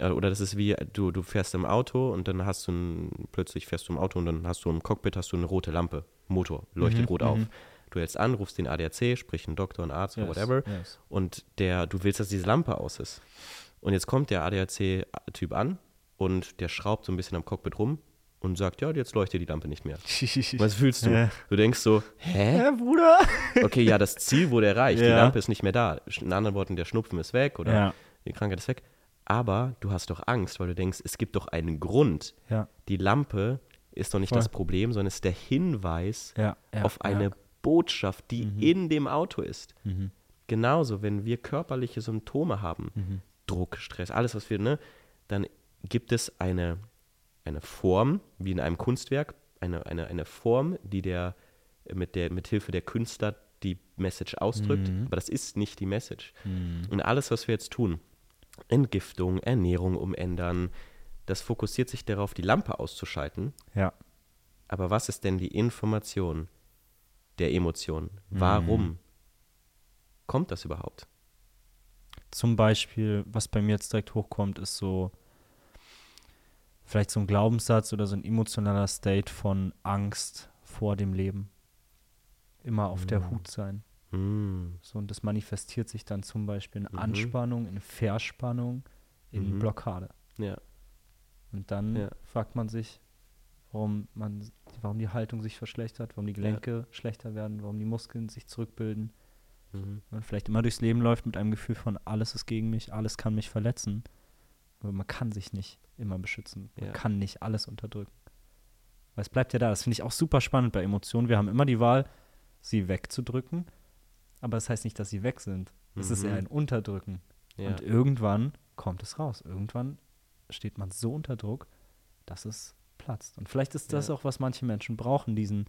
oder das ist wie, du, du fährst im Auto und dann hast du ein, plötzlich fährst du im Auto und dann hast du im Cockpit hast du eine rote Lampe, Motor, leuchtet Mhm, rot auf. mhm. Du hältst an, rufst den ADAC, sprich einen Doktor, einen Arzt oder Yes, whatever, yes. und der, du willst, dass diese Lampe aus ist. Und jetzt kommt der ADAC-Typ an und der schraubt so ein bisschen am Cockpit rum und sagt, ja, jetzt leuchtet die Lampe nicht mehr. Was fühlst du? Ja. Du denkst so, hä? Ja, Bruder. Okay, ja, das Ziel wurde erreicht. Die Ja. Lampe ist nicht mehr da. In anderen Worten, der Schnupfen ist weg oder Ja. die Krankheit ist weg. Aber du hast doch Angst, weil du denkst, es gibt doch einen Grund. Ja. Die Lampe ist doch nicht Voll. das Problem, sondern ist der Hinweis Ja, ja, auf eine. Botschaft, die Mhm. in dem Auto ist. Mhm. Genauso, wenn wir körperliche Symptome haben, Mhm. Druck, Stress, alles, was wir, ne, dann gibt es eine, eine Form, wie in einem Kunstwerk, eine, eine, eine Form, die der mit der mit Hilfe der Künstler die Message ausdrückt, Mhm. aber das ist nicht die Message. Mhm. Und alles, was wir jetzt tun, Entgiftung, Ernährung umändern, das fokussiert sich darauf, die Lampe auszuschalten. Ja. Aber was ist denn die Information der Emotion? Warum kommt das überhaupt? Zum Beispiel, was bei mir jetzt direkt hochkommt, ist so vielleicht so ein Glaubenssatz oder so ein emotionaler State von Angst vor dem Leben. Immer auf der Mhm. Hut sein. Hm, So, und das manifestiert sich dann zum Beispiel in Mhm. Anspannung, in Verspannung, in Mhm. Blockade. ja, Und dann Ja. fragt man sich, warum, man, warum die Haltung sich verschlechtert, warum die Gelenke schlechter werden, warum die Muskeln sich zurückbilden. mhm. man vielleicht immer durchs Leben läuft mit einem Gefühl von, alles ist gegen mich, alles kann mich verletzen. Aber man kann sich nicht immer beschützen. Man Ja. kann nicht alles unterdrücken. Weil es bleibt ja da. Das finde ich auch super spannend bei Emotionen. Wir haben immer die Wahl, sie wegzudrücken. Aber das heißt nicht, dass sie weg sind. Es ist Mhm. eher ein Unterdrücken. ja. Und irgendwann kommt es raus. Irgendwann steht man so unter Druck, dass es platzt. Und vielleicht ist das Ja. auch, was manche Menschen brauchen, diesen,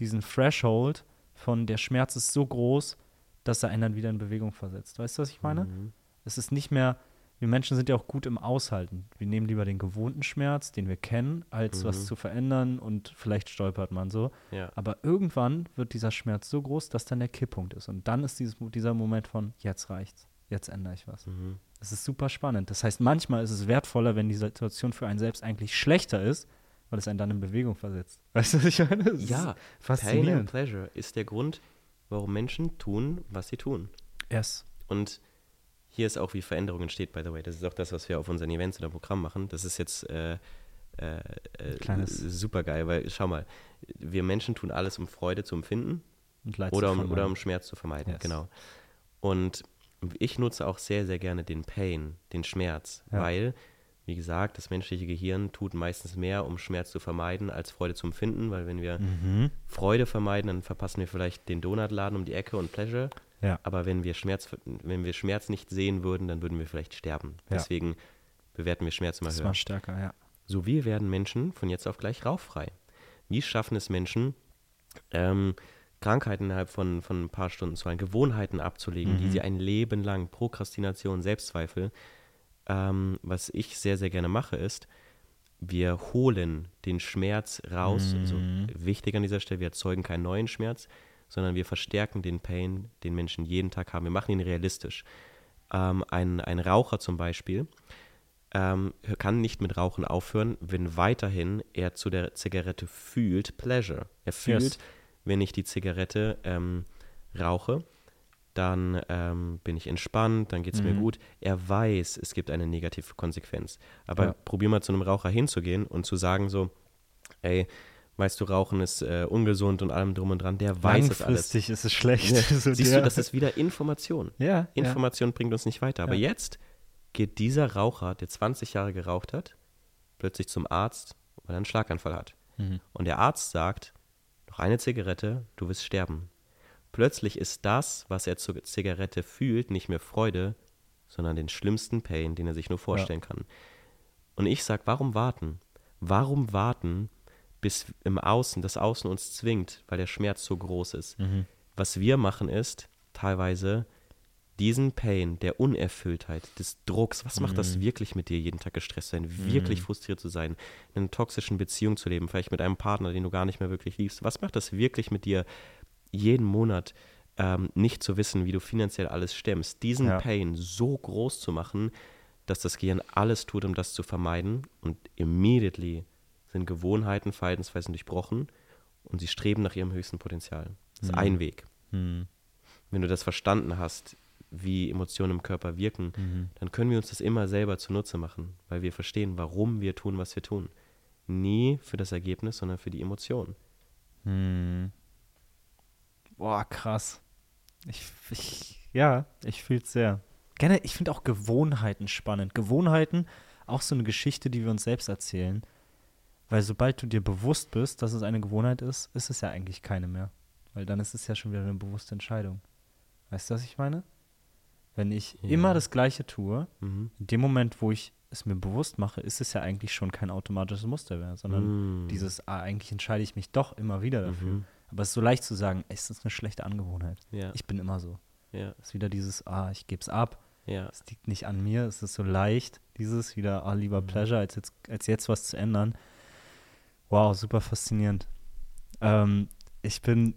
diesen Threshold von der Schmerz ist so groß, dass er einen dann wieder in Bewegung versetzt. Weißt du, was ich meine? Mhm. Es ist nicht mehr, wir Menschen sind ja auch gut im Aushalten. Wir nehmen lieber den gewohnten Schmerz, den wir kennen, als was Mhm. zu verändern und vielleicht stolpert man so. ja. Aber irgendwann wird dieser Schmerz so groß, dass dann der Kipppunkt ist. Und dann ist dieses, dieser Moment von, jetzt reicht's, jetzt ändere ich was. Mhm. Das ist super spannend. Das heißt, manchmal ist es wertvoller, wenn die Situation für einen selbst eigentlich schlechter ist, weil es einen dann in Bewegung versetzt. Weißt du, was ich meine? Das ist Ja, Pain and faszinierend. Pleasure ist der Grund, warum Menschen tun, was sie tun. Yes. Und hier ist auch, wie Veränderung entsteht, by the way. Das ist auch das, was wir auf unseren Events oder Programm machen. Das ist jetzt äh, äh, äh, super geil, weil schau mal, wir Menschen tun alles, um Freude zu empfinden oder um, oder um Schmerz zu vermeiden. Yes. Genau. Und ich nutze auch sehr, sehr gerne den Pain, den Schmerz, Ja. weil, wie gesagt, das menschliche Gehirn tut meistens mehr, um Schmerz zu vermeiden, als Freude zu empfinden, weil wenn wir Mhm. Freude vermeiden, dann verpassen wir vielleicht den Donutladen um die Ecke und Pleasure. Ja. Aber wenn wir Schmerz, wenn wir Schmerz nicht sehen würden, dann würden wir vielleicht sterben. Ja. Deswegen bewerten wir Schmerz immer Das höher. war stärker, ja. So wie werden Menschen von jetzt auf gleich rauchfrei? Wie schaffen es Menschen, ähm, Krankheiten innerhalb von, von ein paar Stunden zu heilen, Gewohnheiten abzulegen, die Mhm. sie ein Leben lang, Prokrastination, Selbstzweifel, ähm, was ich sehr, sehr gerne mache, ist, wir holen den Schmerz raus. Also Mhm. wichtig an dieser Stelle, wir erzeugen keinen neuen Schmerz, sondern wir verstärken den Pain, den Menschen jeden Tag haben. Wir machen ihn realistisch. Ähm, ein, ein Raucher zum Beispiel ähm, kann nicht mit Rauchen aufhören, wenn weiterhin er zu der Zigarette fühlt Pleasure. Er fühlt, Yes. wenn ich die Zigarette ähm, rauche, dann ähm, bin ich entspannt, dann geht es mir Mhm. gut. Er weiß, es gibt eine negative Konsequenz. Aber Ja. probier mal zu einem Raucher hinzugehen und zu sagen so, ey, weißt du, Rauchen ist äh, ungesund und allem drum und dran, der weiß es alles. Langfristig ist es schlecht. Ja, So Siehst der- du, das ist wieder Information. ja, ja. Information bringt uns nicht weiter. Aber Ja. jetzt geht dieser Raucher, der 20 Jahre geraucht hat, plötzlich zum Arzt, weil er einen Schlaganfall hat. Mhm. Und der Arzt sagt, noch eine Zigarette, du wirst sterben. Plötzlich ist das, was er zur Zigarette fühlt, nicht mehr Freude, sondern den schlimmsten Pain, den er sich nur vorstellen kann. Und ich sage, warum warten? Warum warten, bis im Außen, das Außen uns zwingt, weil der Schmerz so groß ist? Mhm. Was wir machen ist, teilweise diesen Pain der Unerfülltheit, des Drucks, was macht das wirklich mit dir, jeden Tag gestresst sein, wirklich frustriert zu sein, in einer toxischen Beziehung zu leben, vielleicht mit einem Partner, den du gar nicht mehr wirklich liebst, was macht das wirklich mit dir, jeden Monat ähm, nicht zu wissen, wie du finanziell alles stemmst, diesen Ja. Pain so groß zu machen, dass das Gehirn alles tut, um das zu vermeiden und immediately sind Gewohnheiten, Verhaltensweisen durchbrochen und sie streben nach ihrem höchsten Potenzial. Das ist Mhm. ein Weg. Mhm. Wenn du das verstanden hast, wie Emotionen im Körper wirken, Mhm. dann können wir uns das immer selber zunutze machen, weil wir verstehen, warum wir tun, was wir tun. Nie für das Ergebnis, sondern für die Emotion. Hm. Boah, krass. Ich, ich ja, ich fühle es sehr. Gerne, ich finde auch Gewohnheiten spannend. Gewohnheiten, auch so eine Geschichte, die wir uns selbst erzählen. Weil sobald du dir bewusst bist, dass es eine Gewohnheit ist, ist es ja eigentlich keine mehr. Weil dann ist es ja schon wieder eine bewusste Entscheidung. Weißt du, was ich meine? Wenn ich Ja. immer das Gleiche tue, Mhm. in dem Moment, wo ich es mir bewusst mache, ist es ja eigentlich schon kein automatisches Muster mehr, sondern Mhm. dieses, ah, eigentlich entscheide ich mich doch immer wieder dafür. Mhm. Aber es ist so leicht zu sagen, es ist eine schlechte Angewohnheit. Ja, Ich bin immer so. ja, Es ist wieder dieses, ah, ich gebe es ab. ja. Es liegt nicht an mir. Es ist so leicht, dieses wieder, ah, lieber Mhm. Pleasure, als jetzt, als jetzt was zu ändern. Wow, super faszinierend. Ähm, ich bin,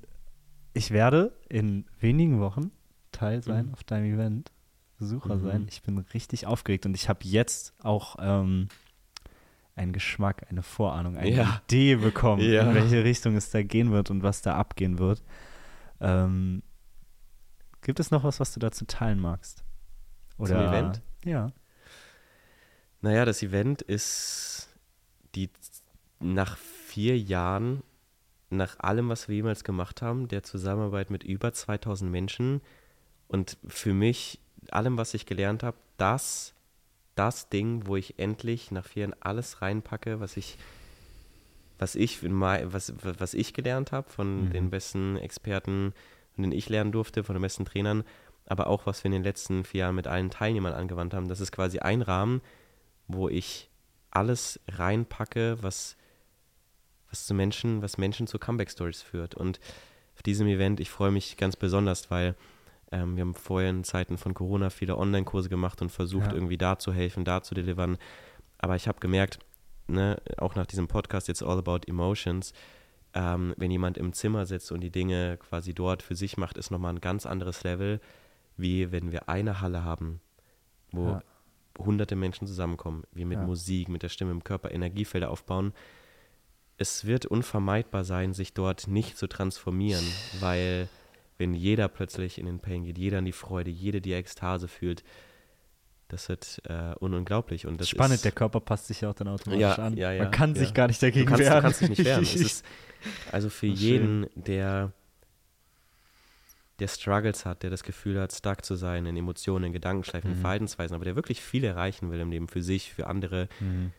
ich werde in wenigen Wochen Teil sein Mhm. auf deinem Event, Besucher Mhm. sein. Ich bin richtig aufgeregt und ich habe jetzt auch ähm, einen Geschmack, eine Vorahnung, eine Ja. Idee bekommen, Ja. in welche Richtung es da gehen wird und was da abgehen wird. Ähm, gibt es noch was, was du dazu teilen magst? Zum Event? Ja. Naja, das Event ist die nach vier Jahren, nach allem, was wir jemals gemacht haben, der Zusammenarbeit mit über 2000 Menschen und für mich, allem, was ich gelernt habe, das, das Ding, wo ich endlich nach vier Jahren alles reinpacke, was ich, was ich, was, was ich gelernt habe von Mhm. den besten Experten, von denen ich lernen durfte, von den besten Trainern, aber auch, was wir in den letzten vier Jahren mit allen Teilnehmern angewandt haben. Das ist quasi ein Rahmen, wo ich alles reinpacke, was, was zu Menschen, was Menschen zu Comeback-Stories führt. Und auf diesem Event, ich freue mich ganz besonders, weil ähm, wir haben vorher in Zeiten von Corona viele Online-Kurse gemacht und versucht, Ja. irgendwie da zu helfen, da zu delivern. Aber ich habe gemerkt, ne, auch nach diesem Podcast jetzt All About Emotions, ähm, wenn jemand im Zimmer sitzt und die Dinge quasi dort für sich macht, ist nochmal ein ganz anderes Level, wie wenn wir eine Halle haben, wo Ja. hunderte Menschen zusammenkommen, wir mit Ja. Musik, mit der Stimme im Körper Energiefelder aufbauen. Es wird unvermeidbar sein, sich dort nicht zu transformieren, weil wenn jeder plötzlich in den Pain geht, jeder in die Freude, jede die Ekstase fühlt, das wird äh, un- unglaublich. Und das Spannend, ist, der Körper passt sich ja auch dann automatisch Ja, an. ja, ja, Man kann sich gar nicht du dagegen kannst, du kannst dich nicht wehren. Es ist also für jeden, der, der Struggles hat, der das Gefühl hat, stuck zu sein in Emotionen, in Gedankenschleifen, in Mhm. Verhaltensweisen, aber der wirklich viel erreichen will im Leben für sich, für andere, Mhm.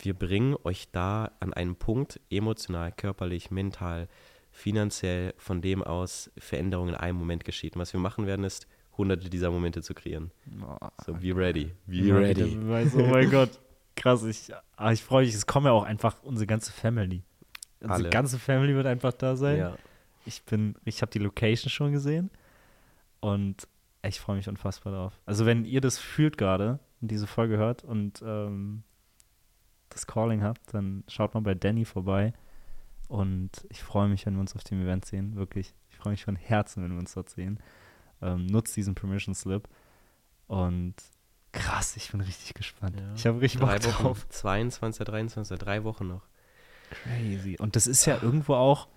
Wir bringen euch da an einen Punkt, emotional, körperlich, mental, finanziell, von dem aus Veränderungen in einem Moment geschieht. Und was wir machen werden, ist, hunderte dieser Momente zu kreieren. Boah, So, be ready, be wieder ready. Beweis. Oh mein Gott, krass. Ich, ah, ich freue mich, es kommen ja auch einfach unsere ganze Family. Unsere Alle. ganze Family wird einfach da sein. Ja. Ich bin, ich habe die Location schon gesehen und ich freue mich unfassbar drauf. Also wenn ihr das fühlt gerade und diese Folge hört und ähm, das Calling habt, dann schaut mal bei Danny vorbei und ich freue mich, wenn wir uns auf dem Event sehen. Wirklich, ich freue mich von Herzen, wenn wir uns dort sehen. Ähm, nutzt diesen Permission Slip und krass, ich bin richtig gespannt. Ja. Ich habe richtig Bock Drei Wochen, drauf. 22, 23, drei Wochen noch. Crazy. Und das ist ja irgendwo auch,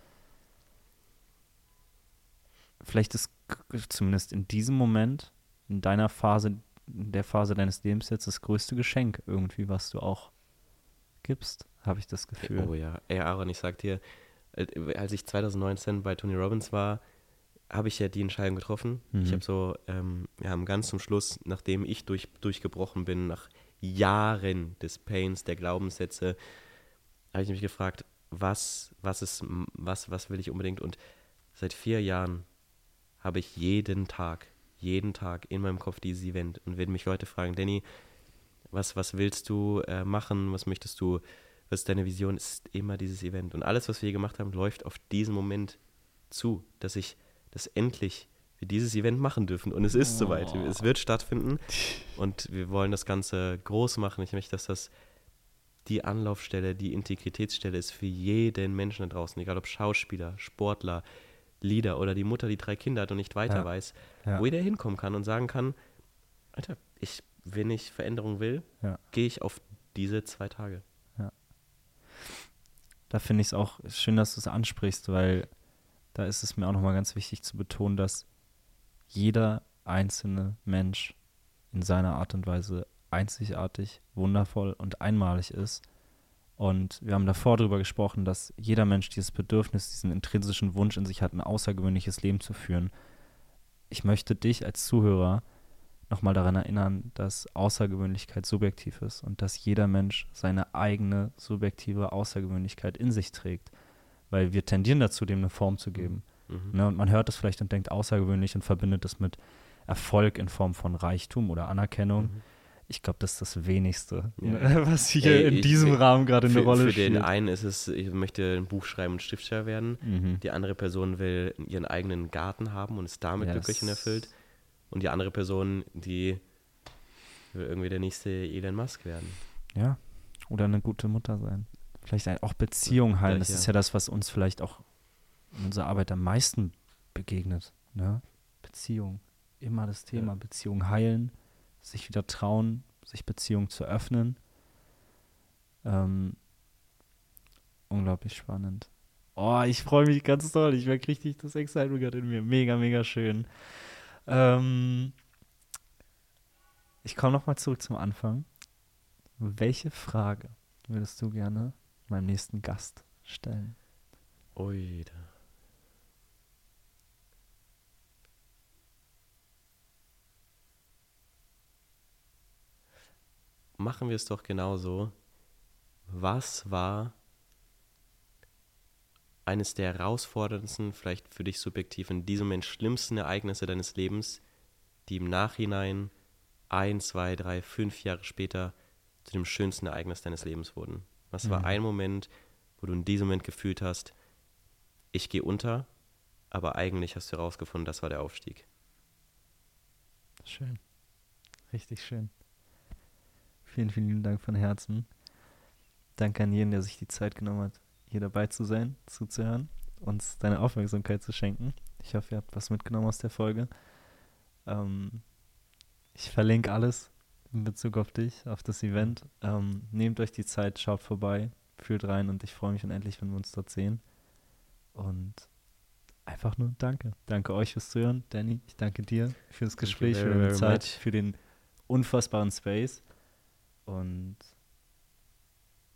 vielleicht ist zumindest in diesem Moment, in deiner Phase, in der Phase deines Lebens jetzt das größte Geschenk irgendwie, was du auch gibst, habe ich das Gefühl. Oh ja, ey Aaron, ich sag dir, als ich 2019 bei Tony Robbins war, habe ich ja die Entscheidung getroffen. Ich Mhm. habe so, ähm, wir haben ganz zum Schluss, nachdem ich durch, durchgebrochen bin, nach Jahren des Pains, der Glaubenssätze, habe ich mich gefragt, was, was ist, was, was will ich unbedingt? Und seit vier Jahren habe ich jeden Tag, jeden Tag in meinem Kopf dieses Event. Und wenn mich Leute fragen, Danny, was, was willst du äh, machen? Was möchtest du? Was ist deine Vision? Ist immer dieses Event. Und alles, was wir hier gemacht haben, läuft auf diesen Moment zu, dass ich, dass endlich wir dieses Event machen dürfen. Und es ist soweit. Oh. Es wird stattfinden. Und wir wollen das Ganze groß machen. Ich möchte, dass das die Anlaufstelle, die Integritätsstelle ist für jeden Menschen da draußen, egal ob Schauspieler, Sportler, Leader oder die Mutter, die drei Kinder hat und nicht weiter Ja. weiß, Ja. wo jeder hinkommen kann und sagen kann, Alter, ich, wenn ich Veränderung will, Ja. gehe ich auf diese zwei Tage. Da finde ich es auch schön, dass du es ansprichst, weil da ist es mir auch nochmal ganz wichtig zu betonen, dass jeder einzelne Mensch in seiner Art und Weise einzigartig, wundervoll und einmalig ist. Und wir haben davor darüber gesprochen, dass jeder Mensch dieses Bedürfnis, diesen intrinsischen Wunsch in sich hat, ein außergewöhnliches Leben zu führen. Ich möchte dich als Zuhörer nochmal daran erinnern, dass Außergewöhnlichkeit subjektiv ist und dass jeder Mensch seine eigene subjektive Außergewöhnlichkeit in sich trägt. Weil wir tendieren dazu, dem eine Form zu geben. Mhm. Ne? Und man hört das vielleicht und denkt außergewöhnlich und verbindet es mit Erfolg in Form von Reichtum oder Anerkennung. Mhm. Ich glaube, das ist das Wenigste, Ja. was hier Ey, in ich- diesem für- Rahmen gerade eine Für, Rolle für spielt. den einen ist es, ich möchte ein Buch schreiben und Schriftsteller werden. Mhm. Die andere Person will ihren eigenen Garten haben und ist damit glücklich und Yes. erfüllt. Und die andere Person, die will irgendwie der nächste Elon Musk werden. Ja, oder eine gute Mutter sein. Vielleicht auch Beziehung heilen. Das Ja. ist ja das, was uns vielleicht auch in unserer Arbeit am meisten begegnet. Ne? Beziehung. Immer das Thema. Ja. Beziehung heilen, sich wieder trauen, sich Beziehung zu öffnen. Ähm, unglaublich spannend. Oh, ich freue mich ganz doll. Ich merke richtig das Excitement gerade in mir. Mega, mega schön. Ähm, ich komme nochmal zurück zum Anfang. Welche Frage würdest du gerne meinem nächsten Gast stellen? Ui. Machen wir es doch genauso. Was war eines der herausforderndsten, vielleicht für dich subjektiv, in diesem Moment schlimmsten Ereignisse deines Lebens, die im Nachhinein ein, zwei, drei, fünf Jahre später zu dem schönsten Ereignis deines Lebens wurden? Was war Mhm. ein Moment, wo du in diesem Moment gefühlt hast, ich gehe unter, aber eigentlich hast du herausgefunden, das war der Aufstieg. Schön. Richtig schön. Vielen, vielen lieben Dank von Herzen. Danke an jeden, der sich die Zeit genommen hat, hier dabei zu sein, zuzuhören, uns deine Aufmerksamkeit zu schenken. Ich hoffe, ihr habt was mitgenommen aus der Folge. Ähm, ich verlinke alles in Bezug auf dich, auf das Event. Ähm, nehmt euch die Zeit, schaut vorbei, fühlt rein und ich freue mich unendlich, wenn wir uns dort sehen. Und einfach nur danke. Danke euch fürs Zuhören. Danny, ich danke dir für das Gespräch, für very, deine very Zeit, much. für den unfassbaren Space. Und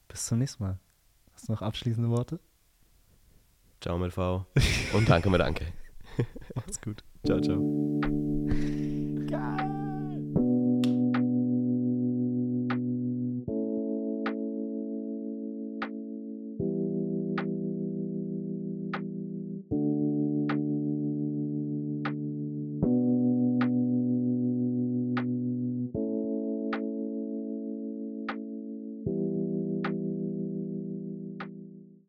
bis zum nächsten Mal. Hast du noch abschließende Worte? Ciao mit V und danke mit Danke. Macht's gut. Ciao, ciao.